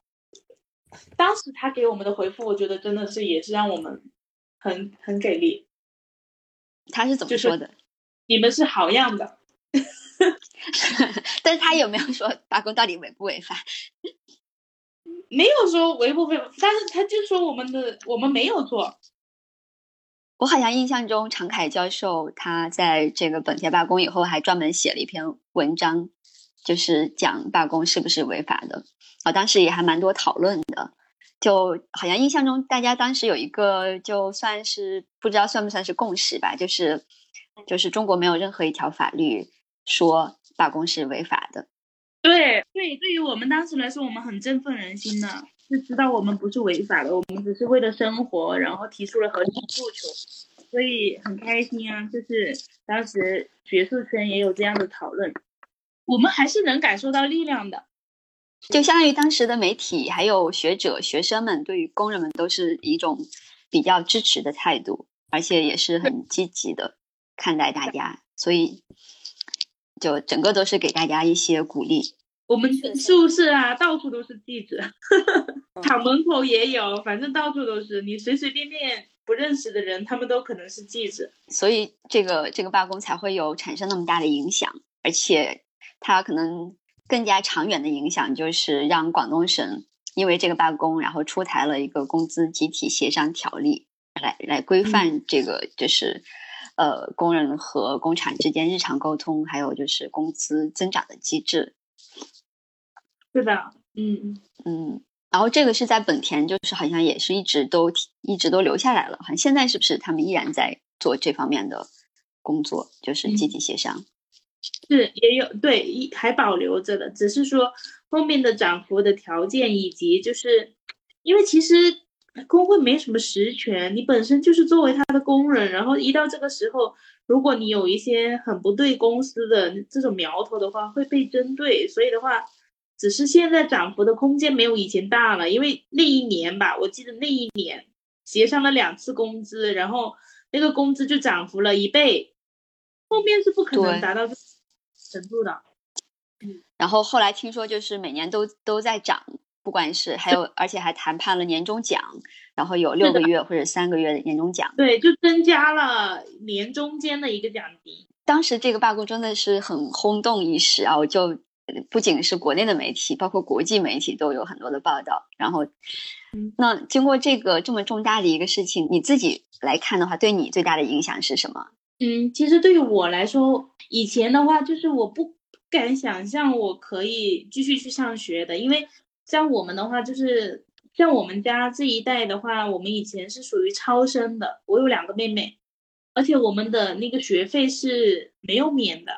当时他给我们的回复，我觉得真的是也是让我们很很给力。
他是怎么说的？
你们是好样的。*laughs* *laughs* *laughs*
但是他有没有说罢工到底违不违法？
没有说违不违法，但是他就说我们的我们没有做。
我好像印象中，常凯教授他在这个本田罢工以后，还专门写了一篇文章，就是讲罢工是不是违法的。啊，当时也还蛮多讨论的。就好像印象中，大家当时有一个，就算是不知道算不算是共识吧，就是就是中国没有任何一条法律说罢工是违法的。
对对，对于我们当时来说，我们很振奋人心的。就知道我们不是违法的，我们只是为了生活，然后提出了合理诉求，所以很开心啊！就是当时学术圈也有这样的讨论，我们还是能感受到力量的。
就相当于当时的媒体、还有学者、学生们对于工人们都是一种比较支持的态度，而且也是很积极的看待大家，所以就整个都是给大家一些鼓励。
我们宿舍啊，到处都是记者，厂门口也有，反正到处都是。你随随便便不认识的人，他们都可能是记者。
所以这个这个罢工才会有产生那么大的影响，而且它可能更加长远的影响就是让广东省因为这个罢工，然后出台了一个工资集体协商条例，来来规范这个就是呃工人和工厂之间日常沟通，还有就是工资增长的机制。
是的，嗯
嗯，然后这个是在本田，就是好像也是一直都一直都留下来了，好像现在是不是他们依然在做这方面的工作，就是积极协商？
是也有对，还保留着的，只是说后面的涨幅的条件以及就是因为其实工会没什么实权，你本身就是作为他的工人，然后一到这个时候，如果你有一些很不对公司的这种苗头的话，会被针对。所以的话，只是现在涨幅的空间没有以前大了，因为那一年吧，我记得那一年协商了两次工资，然后那个工资就涨幅了一倍，后面是不可能达到这程度的。
然后后来听说就是每年都都在涨，不管是还有而且还谈判了年终奖，然后有六个月或者三个月的年终奖。
对，就增加了年中间的一个奖金。
当时这个罢工真的是很轰动一时啊！我就呃不仅是国内的媒体，包括国际媒体都有很多的报道。然后，那经过这个这么重大的一个事情，你自己来看的话，对你最大的影响是什么？
嗯，其实对于我来说，以前的话就是我不不敢想象我可以继续去上学的，因为像我们的话，就是像我们家这一代的话，我们以前是属于超生的，我有两个妹妹，而且我们的那个学费是没有免的，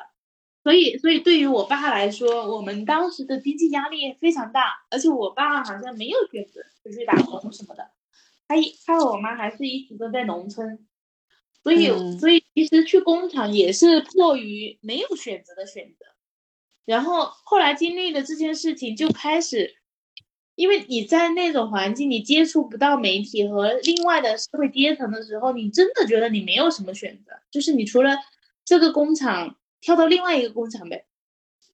所以所以对于我爸来说，我们当时的经济压力非常大，而且我爸好像没有选择出去打工什么的，他一他和我妈还是一直都在农村。所以，
嗯
所以其实去工厂也是迫于没有选择的选择。然后后来经历了这件事情，就开始，因为你在那种环境，你接触不到媒体和另外的社会阶层的时候，你真的觉得你没有什么选择，就是你除了这个工厂跳到另外一个工厂呗，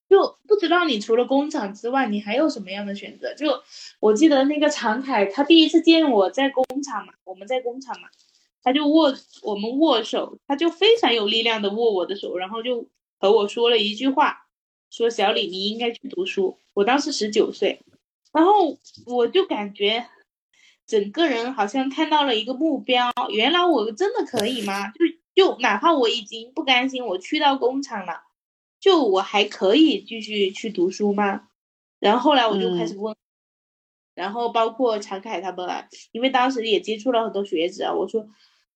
就不知道你除了工厂之外，你还有什么样的选择。就我记得那个常凯，他第一次见我在工厂嘛，我们在工厂嘛。他就握我们握手，他就非常有力量的握我的手，然后就和我说了一句话，说小李你应该去读书。我当时十九岁，然后我就感觉整个人好像看到了一个目标，原来我真的可以吗？就就哪怕我已经不甘心，我去到工厂了，就我还可以继续去读书吗？然后后来我就开始问。然后包括常凯他们啊，因为当时也接触了很多学子啊，我说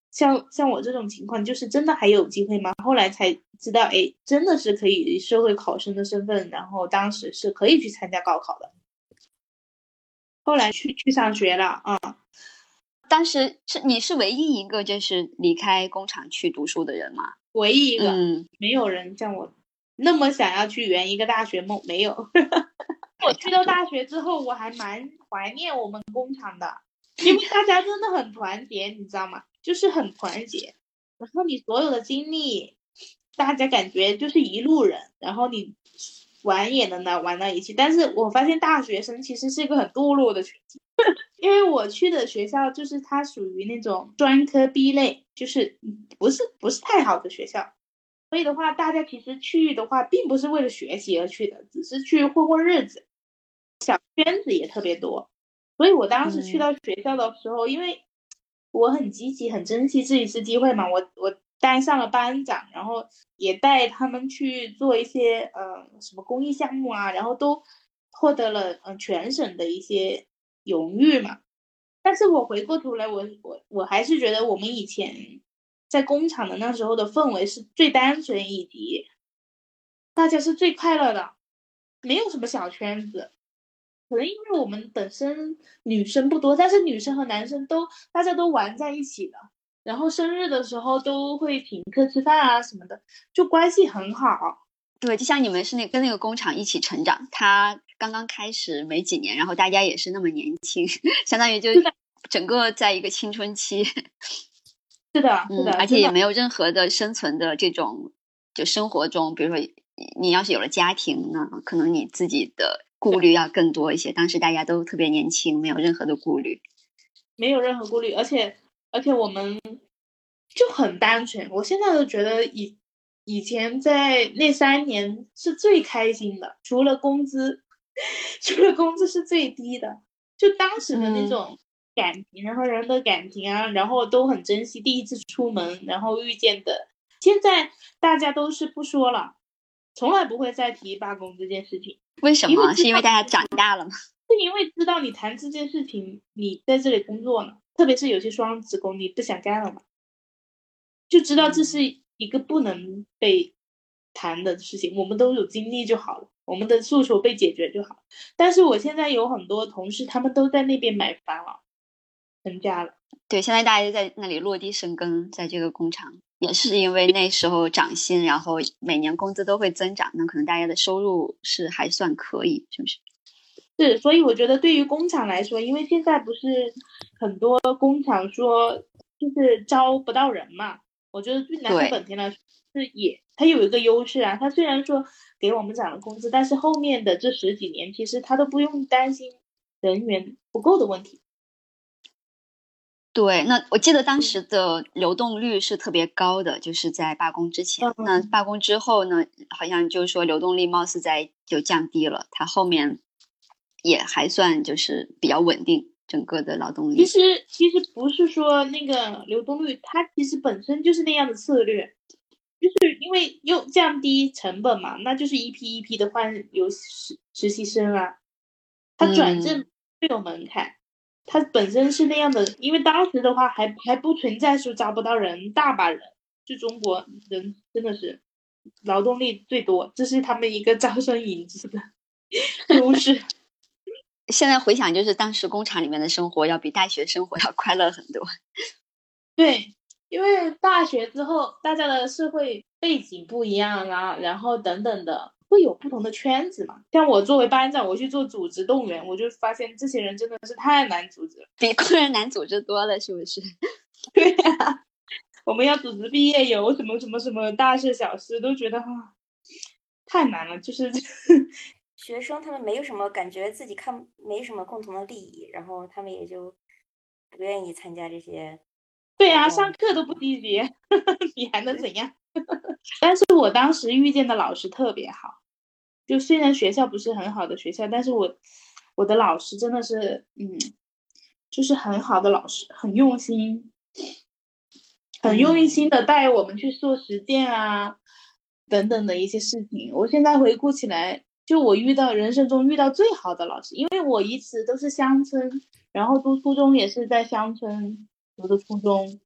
像像我这种情况，就是真的还有机会吗？后来才知道，哎，真的是可以以社会考生的身份，然后当时是可以去参加高考的。后来去去上学了啊，
当时是你是唯一一个就是离开工厂去读书的人吗？
唯一一个，
嗯，
没有人像我那么想要去圆一个大学梦，没有。*laughs* 我去到大学之后，我还蛮怀念我们工厂的，因为大家真的很团结，你知道吗？就是很团结。然后你所有的经历，大家感觉就是一路人，然后你玩也能来玩到一起。但是我发现大学生其实是一个很堕落的群体，*laughs* 因为我去的学校就是它属于那种专科 B 类，就是不是不是太好的学校。所以的话，大家其实去的话，并不是为了学习而去的，只是去混混日子。小圈子也特别多，所以我当时去到学校的时候，因为我很积极、很珍惜这一次机会嘛，我我当上了班长，然后也带他们去做一些呃什么公益项目啊，然后都获得了嗯、呃、全省的一些荣誉嘛。但是我回过头来，我我我还是觉得我们以前。在工厂的那时候的氛围是最单纯，以及大家是最快乐的，没有什么小圈子。可能因为我们本身女生不多，但是女生和男生都大家都玩在一起的。然后生日的时候都会请客吃饭啊什么的，就关系很好。
对，就像你们是那跟那个工厂一起成长，他刚刚开始没几年，然后大家也是那么年轻，*laughs* 相当于就整个在一个青春期。*laughs*
是的，是的，
嗯，而且也没有任何的生存的这种，就生活中，比如说你要是有了家庭呢，可能你自己的顾虑要更多一些。当时大家都特别年轻，没有任何的顾虑，
没有任何顾虑，而且而且我们就很单纯。我现在都觉得以以前在那三年是最开心的，除了工资，*laughs* 除了工资是最低的，就当时的那种。感情，然后人的感情啊，然后都很珍惜第一次出门，然后遇见的。现在大家都是不说了，从来不会再提罢工这件事情。
为什么？是因为大家长大了吗？
是因为知道你谈这件事情，你在这里工作了，特别是有些双职工，你不想干了嘛，就知道这是一个不能被谈的事情。我们都有经历就好了，我们的诉求被解决就好。但是我现在有很多同事，他们都在那边买房了。成家了。
对，现在大家就在那里落地生根，在这个工厂，也是因为那时候涨薪，然后每年工资都会增长，那可能大家的收入是还算可以，是不是？
是，所以我觉得对于工厂来说，因为现在不是很多工厂说就是招不到人嘛，我觉得对南
对
非本田来说是也它有一个优势啊，它虽然说给我们涨了工资，但是后面的这十几年其实它都不用担心人员不够的问题。
对，那我记得当时的流动率是特别高的，就是在罢工之前。那罢工之后呢，好像就是说流动率貌似在就降低了，它后面也还算就是比较稳定，整个的劳动力。
其实其实不是说那个流动率，它其实本身就是那样的策略，就是因为又降低成本嘛，那就是一批一批的换有实实习生啊，他转正没有门槛，它本身是那样的，因为当时的话还还不存在说招不到人，大把人，就中国人真的是劳动力最多，这是他们一个招生引资的 *laughs* 优势。
现在回想，就是当时工厂里面的生活要比大学生活 *laughs* 要快乐很多。*laughs*
对，因为大学之后，大家的社会背景不一样啊，然后等等的，会有不同的圈子嘛。像我作为班长，我去做组织动员，我就发现这些人真的是太难组织了。
比工人难组织多了，是不是？*laughs*
对呀、我们要组织毕业游，什么什么什么大事小事，都觉得啊太难了，就是
学生他们没有什么感觉自己看没什么共同的利益，然后他们也就不愿意参加这些。
对呀、
活动
上课都不积极，*laughs* 你还能怎样？*laughs* 但是我当时遇见的老师特别好，就虽然学校不是很好的学校，但是我我的老师真的是，嗯，就是很好的老师，很用心，很用心的带我们去做实践啊，等等的一些事情。我现在回顾起来，就我遇到人生中遇到最好的老师，因为我一直都是乡村，然后读初中也是在乡村读的初中，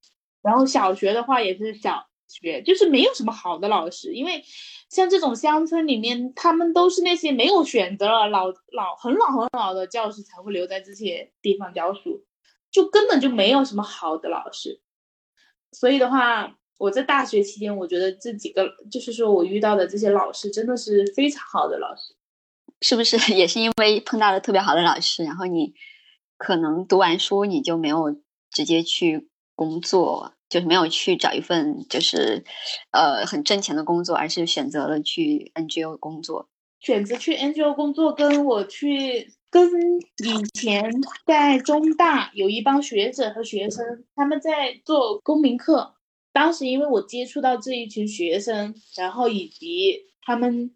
然后小学的话也是小学，就是没有什么好的老师，因为像这种乡村里面，他们都是那些没有选择了老老很老很老的教师才会留在这些地方教书，就根本就没有什么好的老师。所以的话，我在大学期间，我觉得这几个就是说我遇到的这些老师真的是非常好的老师。*laughs*
是不是也是因为碰到了特别好的老师，然后你可能读完书你就没有直接去工作，就是没有去找一份就是呃很挣钱的工作，而是选择了去 NGO 工作。
选择去 NGO 工作，跟我去跟以前在中大有一帮学者和学生，他们在做公民课。当时因为我接触到这一群学生，然后以及他们，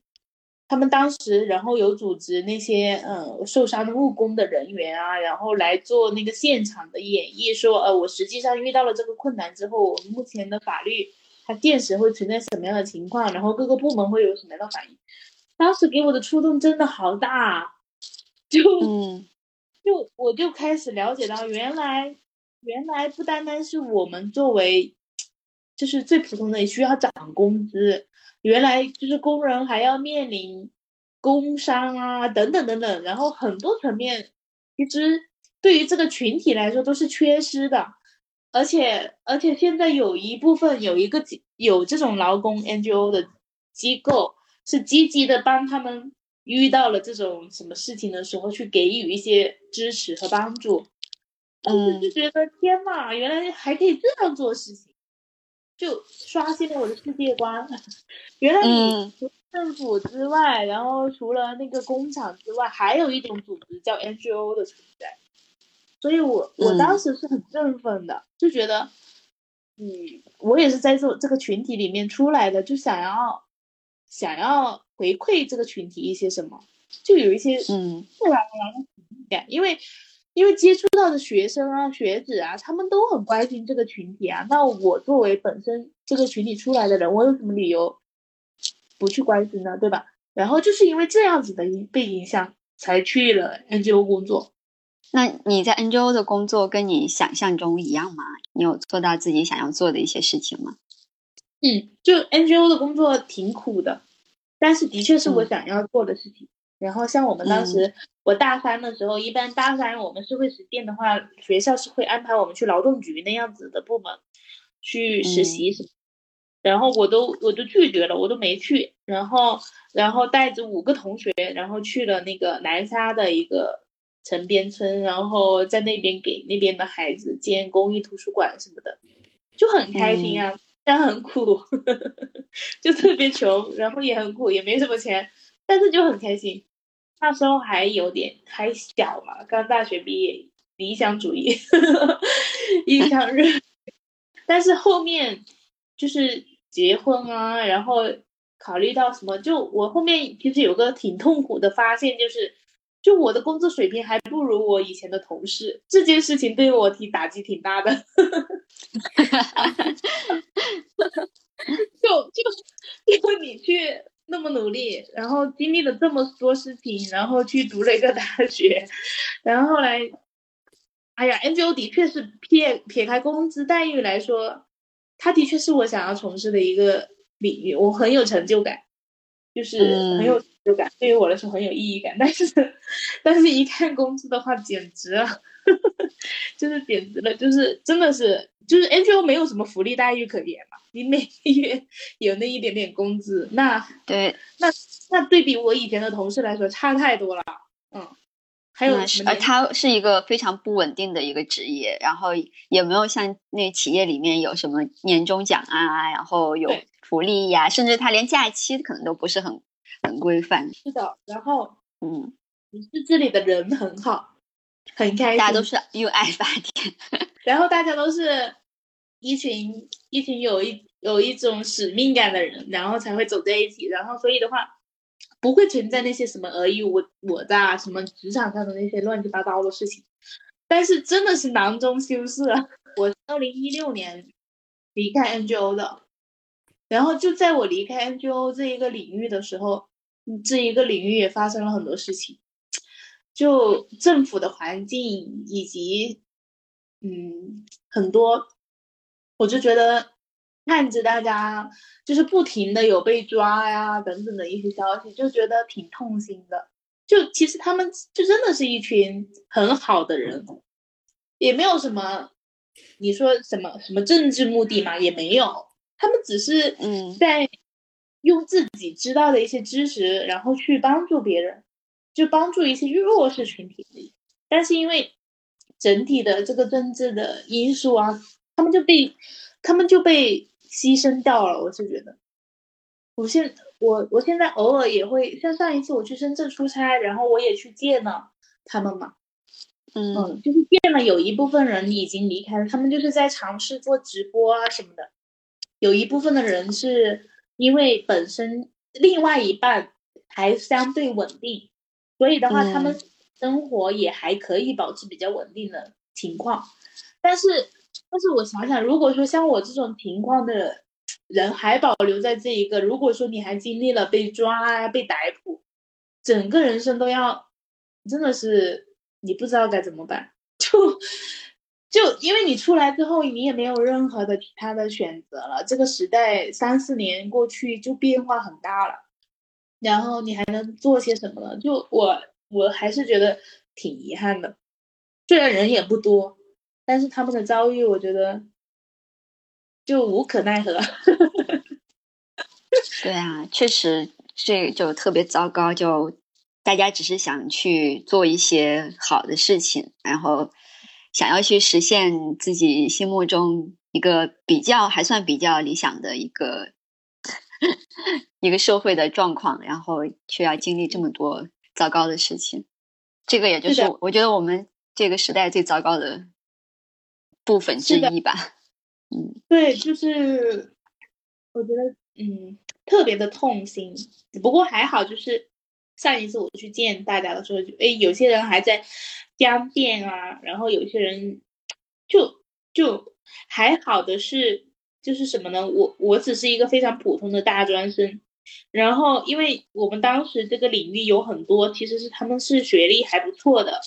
他们当时然后有组织那些呃受伤的务工的人员啊，然后来做那个现场的演绎，说呃我实际上遇到了这个困难之后，我们目前的法律它现实会存在什么样的情况，然后各个部门会有什么样的反应。当时给我的触动真的好大，啊就
嗯 *laughs*
就我就开始了解到，原来原来不单单是我们作为就是最普通的也需要涨工资，原来就是工人还要面临工伤啊等等等等，然后很多层面其实对于这个群体来说都是缺失的，而且而且现在有一部分有一个有这种劳工 NGO 的机构是积极的帮他们遇到了这种什么事情的时候去给予一些支持和帮助，
嗯
就觉得天呐，原来还可以这样做事情，就刷新了我的世界观。*laughs* 原来你
嗯
除了政府之外，然后除了那个工厂之外，还有一种组织叫 NGO 的存在。所以我我当
嗯
时是很振奋的，就觉得，嗯，我也是在这这个群体里面出来的，就想要想要回馈这个群体一些什么，就有一些
嗯
自然而然的使命感，因为因为接触到的学生啊、学子啊，他们都很关心这个群体啊。那我作为本身这个群体出来的人，我有什么理由不去关心呢？对吧？然后就是因为这样子的影被影响，才去了 NGO 工作。
那你在 NGO 的工作跟你想象中一样吗？你有做到自己想要做的一些事情吗？
嗯，就 NGO 的工作挺苦的，但是的确是我
嗯
想要做的事情。然后像我们当时，我大三的时候，一般大三我们社会实践的话，学校是会安排我们去劳动局那样子的部门去实习什么。然后我都我都拒绝了，我都没去。然后然后带着五个同学，然后去了那个南沙的一个城边村，然后在那边给那边的孩子建公益图书馆什么的，就很开心啊。但很苦，*laughs* 就特别穷，然后也很苦，也没什么钱，但是就很开心。那时候还有点还小嘛，刚大学毕业，理想主义，*laughs* 印象热。但是后面就是结婚啊，然后考虑到什么，就我后面其实有个挺痛苦的发现，就是就我的工作水平还不如我以前的同事，这件事情对我挺打击挺大的。*laughs* 就 *laughs* 就就你去那么努力，然后经历了这么多事情，然后去读了一个大学，*laughs* 然后后来，哎呀，NGO 的确是撇撇开工资待遇来说，它的确是我想要从事的一个领域，我很有成就感，就是很有成就感，对于我来说很有意义感。*laughs* 但是，*laughs* 但是一看工资的话，简直了，*laughs* 就是简直了，就是真的是。就是 NGO 没有什么福利待遇可言嘛，你每个月 *laughs* 有那一点点工资，那
对，
那那对比我以前的同事来说差太多了，嗯，还有
是，呃，它是一个非常不稳定的一个职业，然后也没有像那企业里面有什么年终奖啊，然后有福利呀，甚至他连假期可能都不是很很规范。
是的，然后
嗯，
你是这里的人很好，很开心，
大家都是用爱发电。*laughs*
然后大家都是一群一群有一有一种使命感的人，然后才会走在一起。然后所以的话，不会存在那些什么尔虞我我诈，什么职场上的那些乱七八糟的事情。但是真的是囊中羞涩。我二零一六年离开 NGO 的，然后就在我离开 NGO 这一个领域的时候，这一个领域也发生了很多事情，就政府的环境以及。嗯，很多，我就觉得看着大家就是不停的有被抓呀等等的一些消息，就觉得挺痛心的。就其实他们就真的是一群很好的人，也没有什么你说什么什么政治目的嘛，也没有，他们只是
嗯
在用自己知道的一些知识，然后去帮助别人，就帮助一些弱势群体。但是因为。整体的这个政治的因素啊，他们就被他们就被牺牲掉了。我是觉得，我现我我现在偶尔也会像上一次我去深圳出差，然后我也去见了他们嘛，
嗯，
就是见了有一部分人已经离开了，他们就是在尝试做直播啊什么的。有一部分的人是因为本身另外一半还相对稳定，所以的话他们。生活也还可以保持比较稳定的情况，但是，但是我想想，如果说像我这种情况的人还保留在这一个，如果说你还经历了被抓啊、被逮捕，整个人生都要，真的是你不知道该怎么办，就就因为你出来之后，你也没有任何的其他的选择了。这个时代三四年过去就变化很大了，然后你还能做些什么呢？就我。我还是觉得挺遗憾的，虽然人也不多，但是他们的遭遇，我觉得就无可奈何。*laughs*
对啊，确实这就特别糟糕，就大家只是想去做一些好的事情，然后想要去实现自己心目中一个比较还算比较理想的一个 *laughs* 一个社会的状况，然后却要经历这么多。糟糕的事情，这个也就是我觉得我们这个时代最糟糕的部分之一吧。嗯，
对，就是我觉得嗯特别的痛心。不过还好，就是上一次我去见大家的时候，就哎有些人还在江店啊，然后有些人就就还好的是就是什么呢？我我只是一个非常普通的大专生。然后，因为我们当时这个领域有很多，其实是他们是学历还不错的。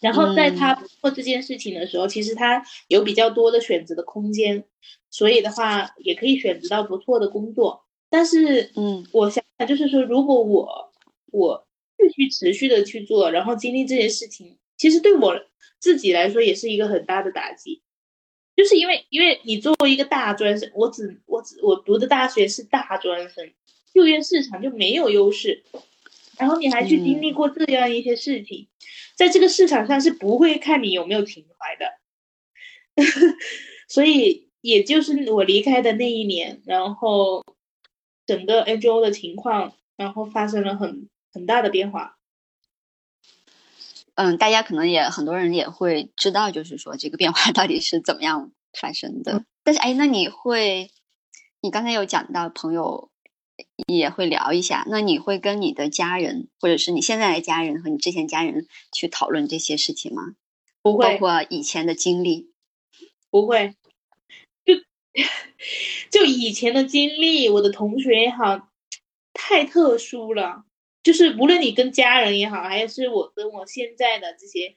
然后在他做这件事情的时候，其实他有比较多的选择的空间，所以的话也可以选择到不错的工作。但是，
嗯，
我想想，就是说，如果我我继续持续的去做，然后经历这些事情，其实对我自己来说也是一个很大的打击，就是因为因为你作为一个大专生，我只我只我读的大学是大专生，就业市场就没有优势，然后你还去经历过这样一些事情，在这个市场上是不会看你有没有情怀的，*laughs* 所以也就是我离开的那一年，然后整个 NGO 的情况，然后发生了很很大的变化。
嗯，大家可能也很多人也会知道，就是说这个变化到底是怎么样发生的。但是，哎，那你会，你刚才有讲到朋友也会聊一下，那你会跟你的家人，或者是你现在的家人和你之前家人去讨论这些事情吗？
不会，
包括以前的经历，
不会。就 *laughs* 就以前的经历，我的同学也好，太特殊了。就是无论你跟家人也好，还是我跟我现在的这些，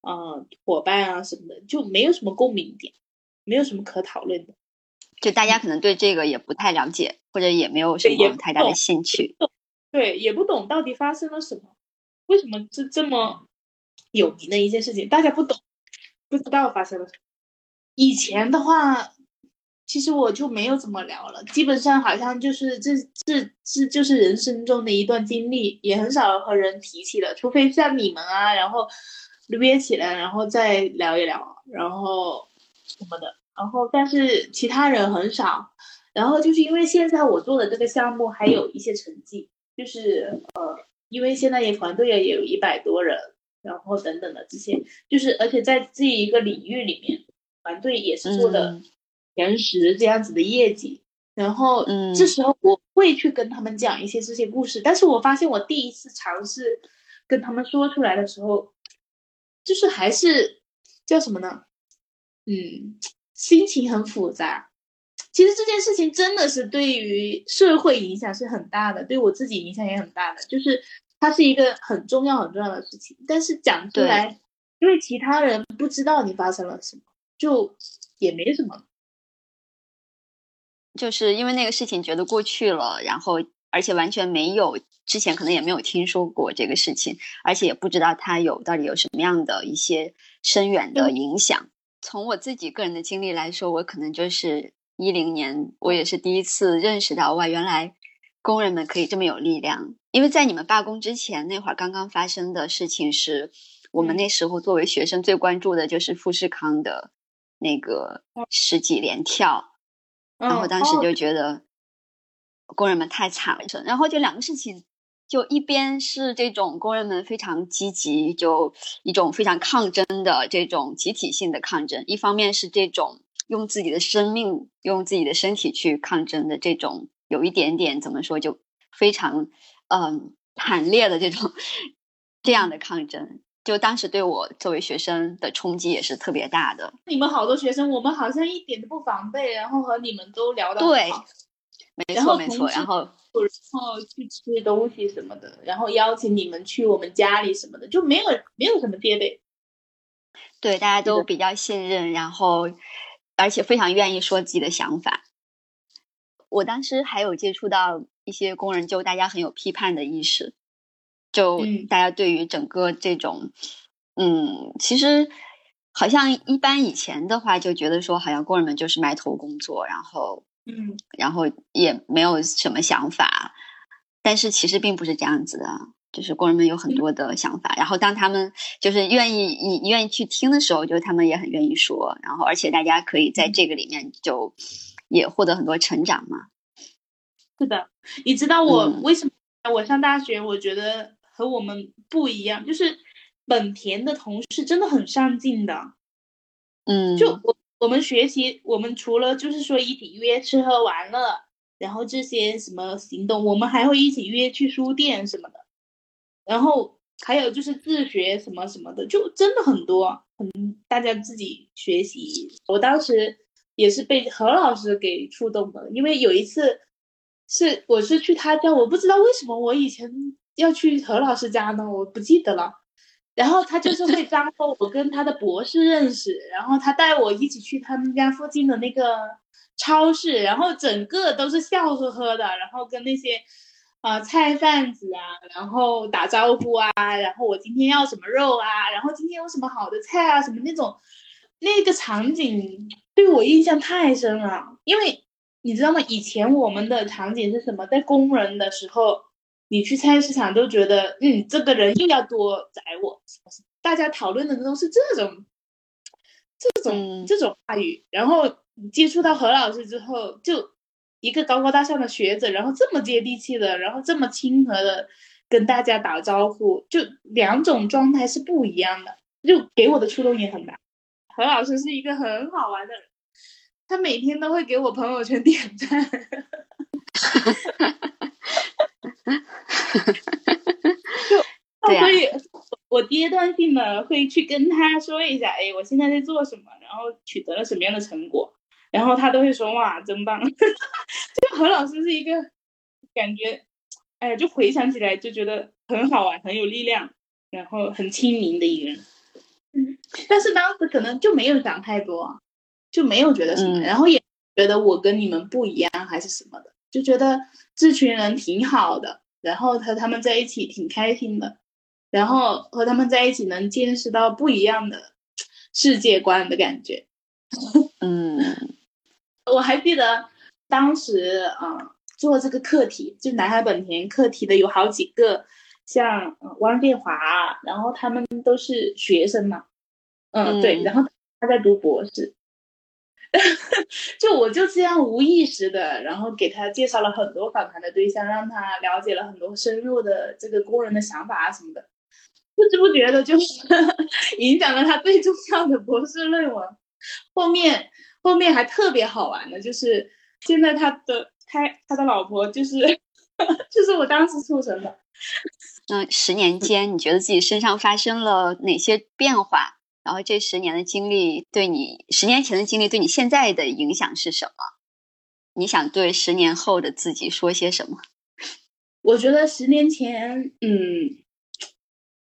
呃，伙伴啊什么的，就没有什么共鸣点，没有什么可讨论的。
就大家可能对这个也不太了解，或者也没有什么太大的兴趣。
对，也不懂到底发生了什么，为什么这这么有名的一件事情，大家不懂，不知道发生了什么。以前的话。其实我就没有怎么聊了，基本上好像就是这这这就是人生中的一段经历，也很少和人提起了，除非像你们啊，然后约起来，然后再聊一聊，然后什么的，然后但是其他人很少，然后就是因为现在我做的这个项目还有一些成绩，就是呃，因为现在也团队也有一百多人，然后等等的这些，就是而且在这一个领域里面，团队也是做的。前十这样子的业绩，然后嗯这时候我会去跟他们讲一些这些故事，但是我发现我第一次尝试跟他们说出来的时候，就是还是叫什么呢？嗯，心情很复杂。其实这件事情真的是对于社会影响是很大的，对我自己影响也很大的，就是它是一个很重要很重要的事情，但是讲出来，因为其他人不知道你发生了什么，就也没什么。
就是因为那个事情觉得过去了，然后而且完全没有之前可能也没有听说过这个事情，而且也不知道它有到底有什么样的一些深远的影响。从我自己个人的经历来说，我可能就是一零年，我也是第一次认识到哇，原来工人们可以这么有力量。因为在你们罢工之前那会儿，刚刚发生的事情是我们那时候作为学生最关注的就是富士康的那个十几连跳。然后当时就觉得工人们太惨了，然后就两个事情，就一边是这种工人们非常积极，就一种非常抗争的这种集体性的抗争；一方面是这种用自己的生命、用自己的身体去抗争的这种，有一点点怎么说，就非常嗯惨烈的这种 *laughs* 这样的抗争。就当时对我作为学生的冲击也是特别大的。
你们好多学生，我们好像一点都不防备，然后和你们都聊得
对，没错没错，然后然
后去吃东西什么的，然后邀请你们去我们家里什么的，就没有没有什么戒备。
对，大家都比较信任，然后而且非常愿意说自己的想法。我当时还有接触到一些工人，就大家很有批判的意识。就大家对于整个这种，嗯，其实好像一般以前的话就觉得说，好像工人们就是埋头工作，然后，
嗯，
然后也没有什么想法。但是其实并不是这样子的，就是工人们有很多的想法。然后当他们就是愿意你愿意去听的时候，就他们也很愿意说。然后而且大家可以在这个里面就也获得很多成长嘛。
是的，你知道我为什么我上大学？我觉得。和我们不一样，就是本田的同事真的很上进的，
嗯，
就我我们学习，我们除了就是说一起约吃喝玩乐，然后这些什么行动，我们还会一起约去书店什么的，然后还有就是自学什么什么的，就真的很多，很大家自己学习。我当时也是被何老师给触动的，因为有一次是我是去他家，我不知道为什么我以前。要去何老师家呢？我不记得了。然后他就 *laughs* 是会张罗我跟他的博士认识，然后他带我一起去他们家附近的那个超市，然后整个都是笑呵呵的，然后跟那些啊、菜贩子啊，然后打招呼啊，然后我今天要什么肉啊，然后今天有什么好的菜啊，什么那种那个场景对我印象太深了，因为你知道吗？以前我们的场景是什么？在工人的时候，你去菜市场都觉得，嗯，这个人又要多宰我，大家讨论的都是这种这种
嗯
这种话语，然后你接触到何老师之后，就一个高高大上的学者，然后这么接地气的，然后这么亲和的跟大家打招呼，就两种状态是不一样的，就给我的触动也很大。何老师是一个很好玩的人，他每天都会给我朋友圈点赞。*laughs* *laughs*
对啊
所以我阶段性的会去跟他说一下，哎，我现在在做什么，然后取得了什么样的成果，然后他都会说哇，真棒。*laughs* 就何老师是一个感觉，哎呀，就回想起来就觉得很好玩，很有力量，然后很亲民的一个人。嗯，但是当时可能就没有想太多，就没有觉得什么，
嗯
然后也觉得我跟你们不一样还是什么的，就觉得这群人挺好的，然后和他们在一起挺开心的，然后和他们在一起能见识到不一样的世界观的感觉。*laughs*
嗯。
我还记得当时，嗯、做这个课题，就南海本田课题的有好几个，像、呃、汪建华，然后他们都是学生嘛，嗯，对，
嗯。
然后他在读博士，*laughs* 就我就这样无意识的，然后给他介绍了很多访谈的对象，让他了解了很多深入的这个工人的想法啊什么的，不知不觉的就 *laughs* 影响了他最重要的博士论文。后面后面还特别好玩的，就是现在他的他他的老婆就是 *laughs* 就是我当时促成的。
那十年间，你觉得自己身上发生了哪些变化？然后这十年的经历对你，十年前的经历对你现在的影响是什么？你想对十年后的自己说些什么？*laughs*
我觉得十年前，嗯，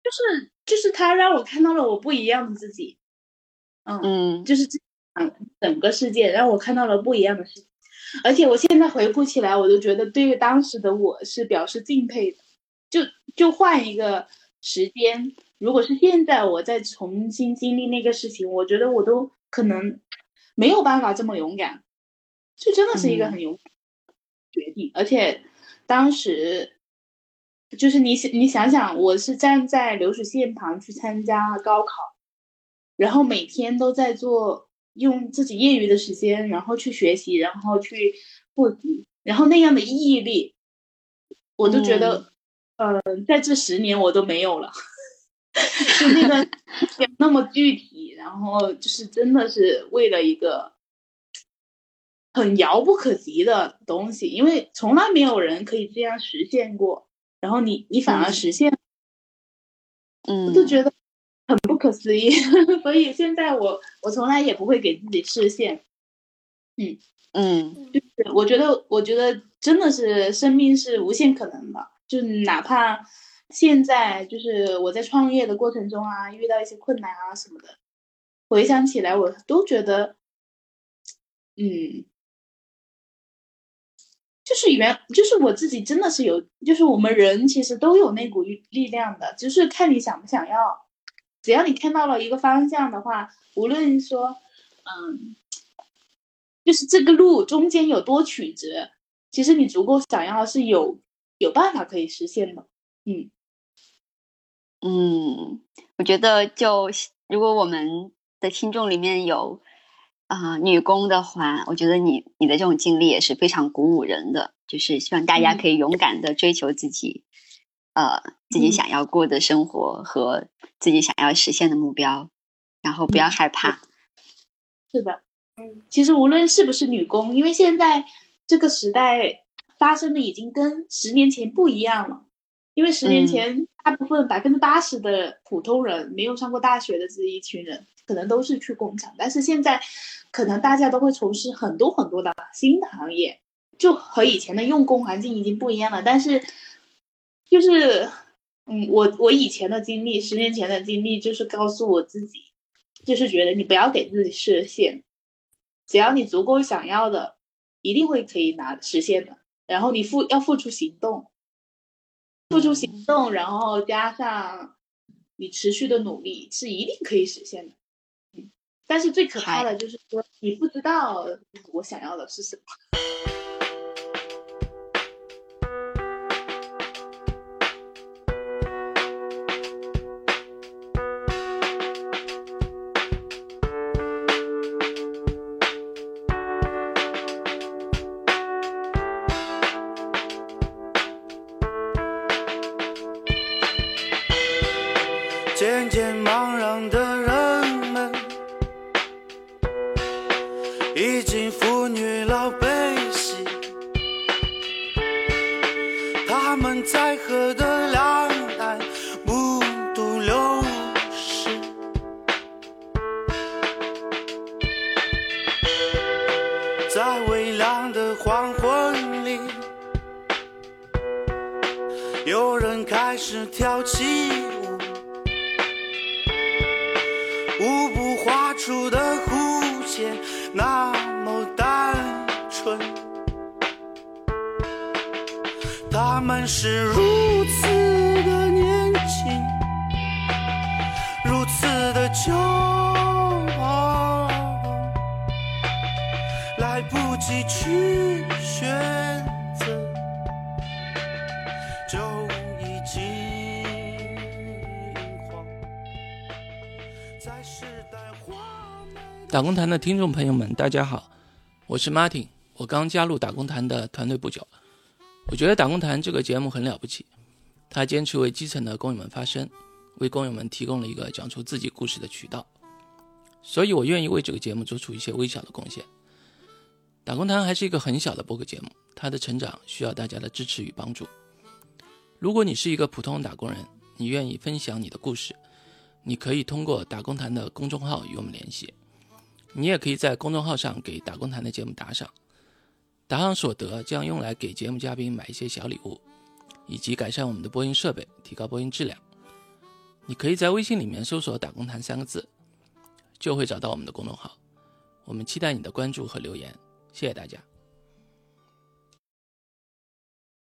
就是就是他让我看到了我不一样的自己，嗯，
嗯
就是这嗯整个世界让我看到了不一样的世界，而且我现在回顾起来，我都觉得对于当时的我是表示敬佩的。就就换一个时间，如果是现在我再重新经历那个事情，我觉得我都可能没有办法这么勇敢，这真的是一个
嗯
很勇决定，而且当时。就是你想，你想想，我是站在流水线旁去参加高考，然后每天都在做，用自己业余的时间，然后去学习，然后去复习，然后那样的毅力，我都觉得，嗯、呃，在这十年我都没有了。就那个那么具体，然后就是真的是为了一个很遥不可及的东西，因为从来没有人可以这样实现过，然后你你反而
嗯
实现，
嗯，
我就觉得很不可思议。*laughs* 所以现在我我从来也不会给自己设限，
嗯嗯
就是我觉得我觉得真的是生命是无限可能的，就哪怕现在就是我在创业的过程中啊，遇到一些困难啊什么的，回想起来我都觉得，嗯，就是原就是我自己真的是有，就是我们人其实都有那股力量的，就是看你想不想要。只要你看到了一个方向的话，无论说，嗯，就是这个路中间有多曲折，其实你足够想要是有有办法可以实现的。嗯
嗯，我觉得就如果我们的听众里面有啊、女工的话，我觉得你你的这种经历也是非常鼓舞人的，就是希望大家
嗯
可以勇敢的追求自己，呃，自己
嗯
想要过的生活和自己想要实现的目标，然后不要
嗯
害怕。
是的，嗯，其实无论是不是女工，因为现在这个时代发生的已经跟十年前不一样了。因为十年
嗯
前，大部分百分之八十的普通人没有上过大学的这一群人，可能都是去工厂，但是现在，可能大家都会从事很多很多的新的行业，就和以前的用工环境已经不一样了。但是，就是，嗯，我我以前的经历，十年前的经历，就是告诉我自己，就是觉得你不要给自己设限，只要你足够想要的，一定会可以拿实现的。然后你付要付出行动，
付出行动，然后加上你持续的努力，是一定可以实现的。嗯，但是最可怕的就是说，你不知道我想要的是什么。
打工谈的听众朋友们，大家好，我是 Martin，我刚加入打工谈的团队不久。我觉得打工谈这个节目很了不起，他坚持为基层的工友们发声，为工友们提供了一个讲述自己故事的渠道，所以我愿意为这个节目做出一些微小的贡献。打工谈还是一个很小的播客节目，它的成长需要大家的支持与帮助。如果你是一个普通打工人，你愿意分享你的故事，你可以通过打工谈的公众号与我们联系。你也可以在公众号上给打工谈的节目打赏，打赏所得将用来给节目嘉宾买一些小礼物，以及改善我们的播音设备，提高播音质量。你可以在微信里面搜索“打工谈”三个字，就会找到我们的公众号。我们期待你的关注和留言，谢谢大家。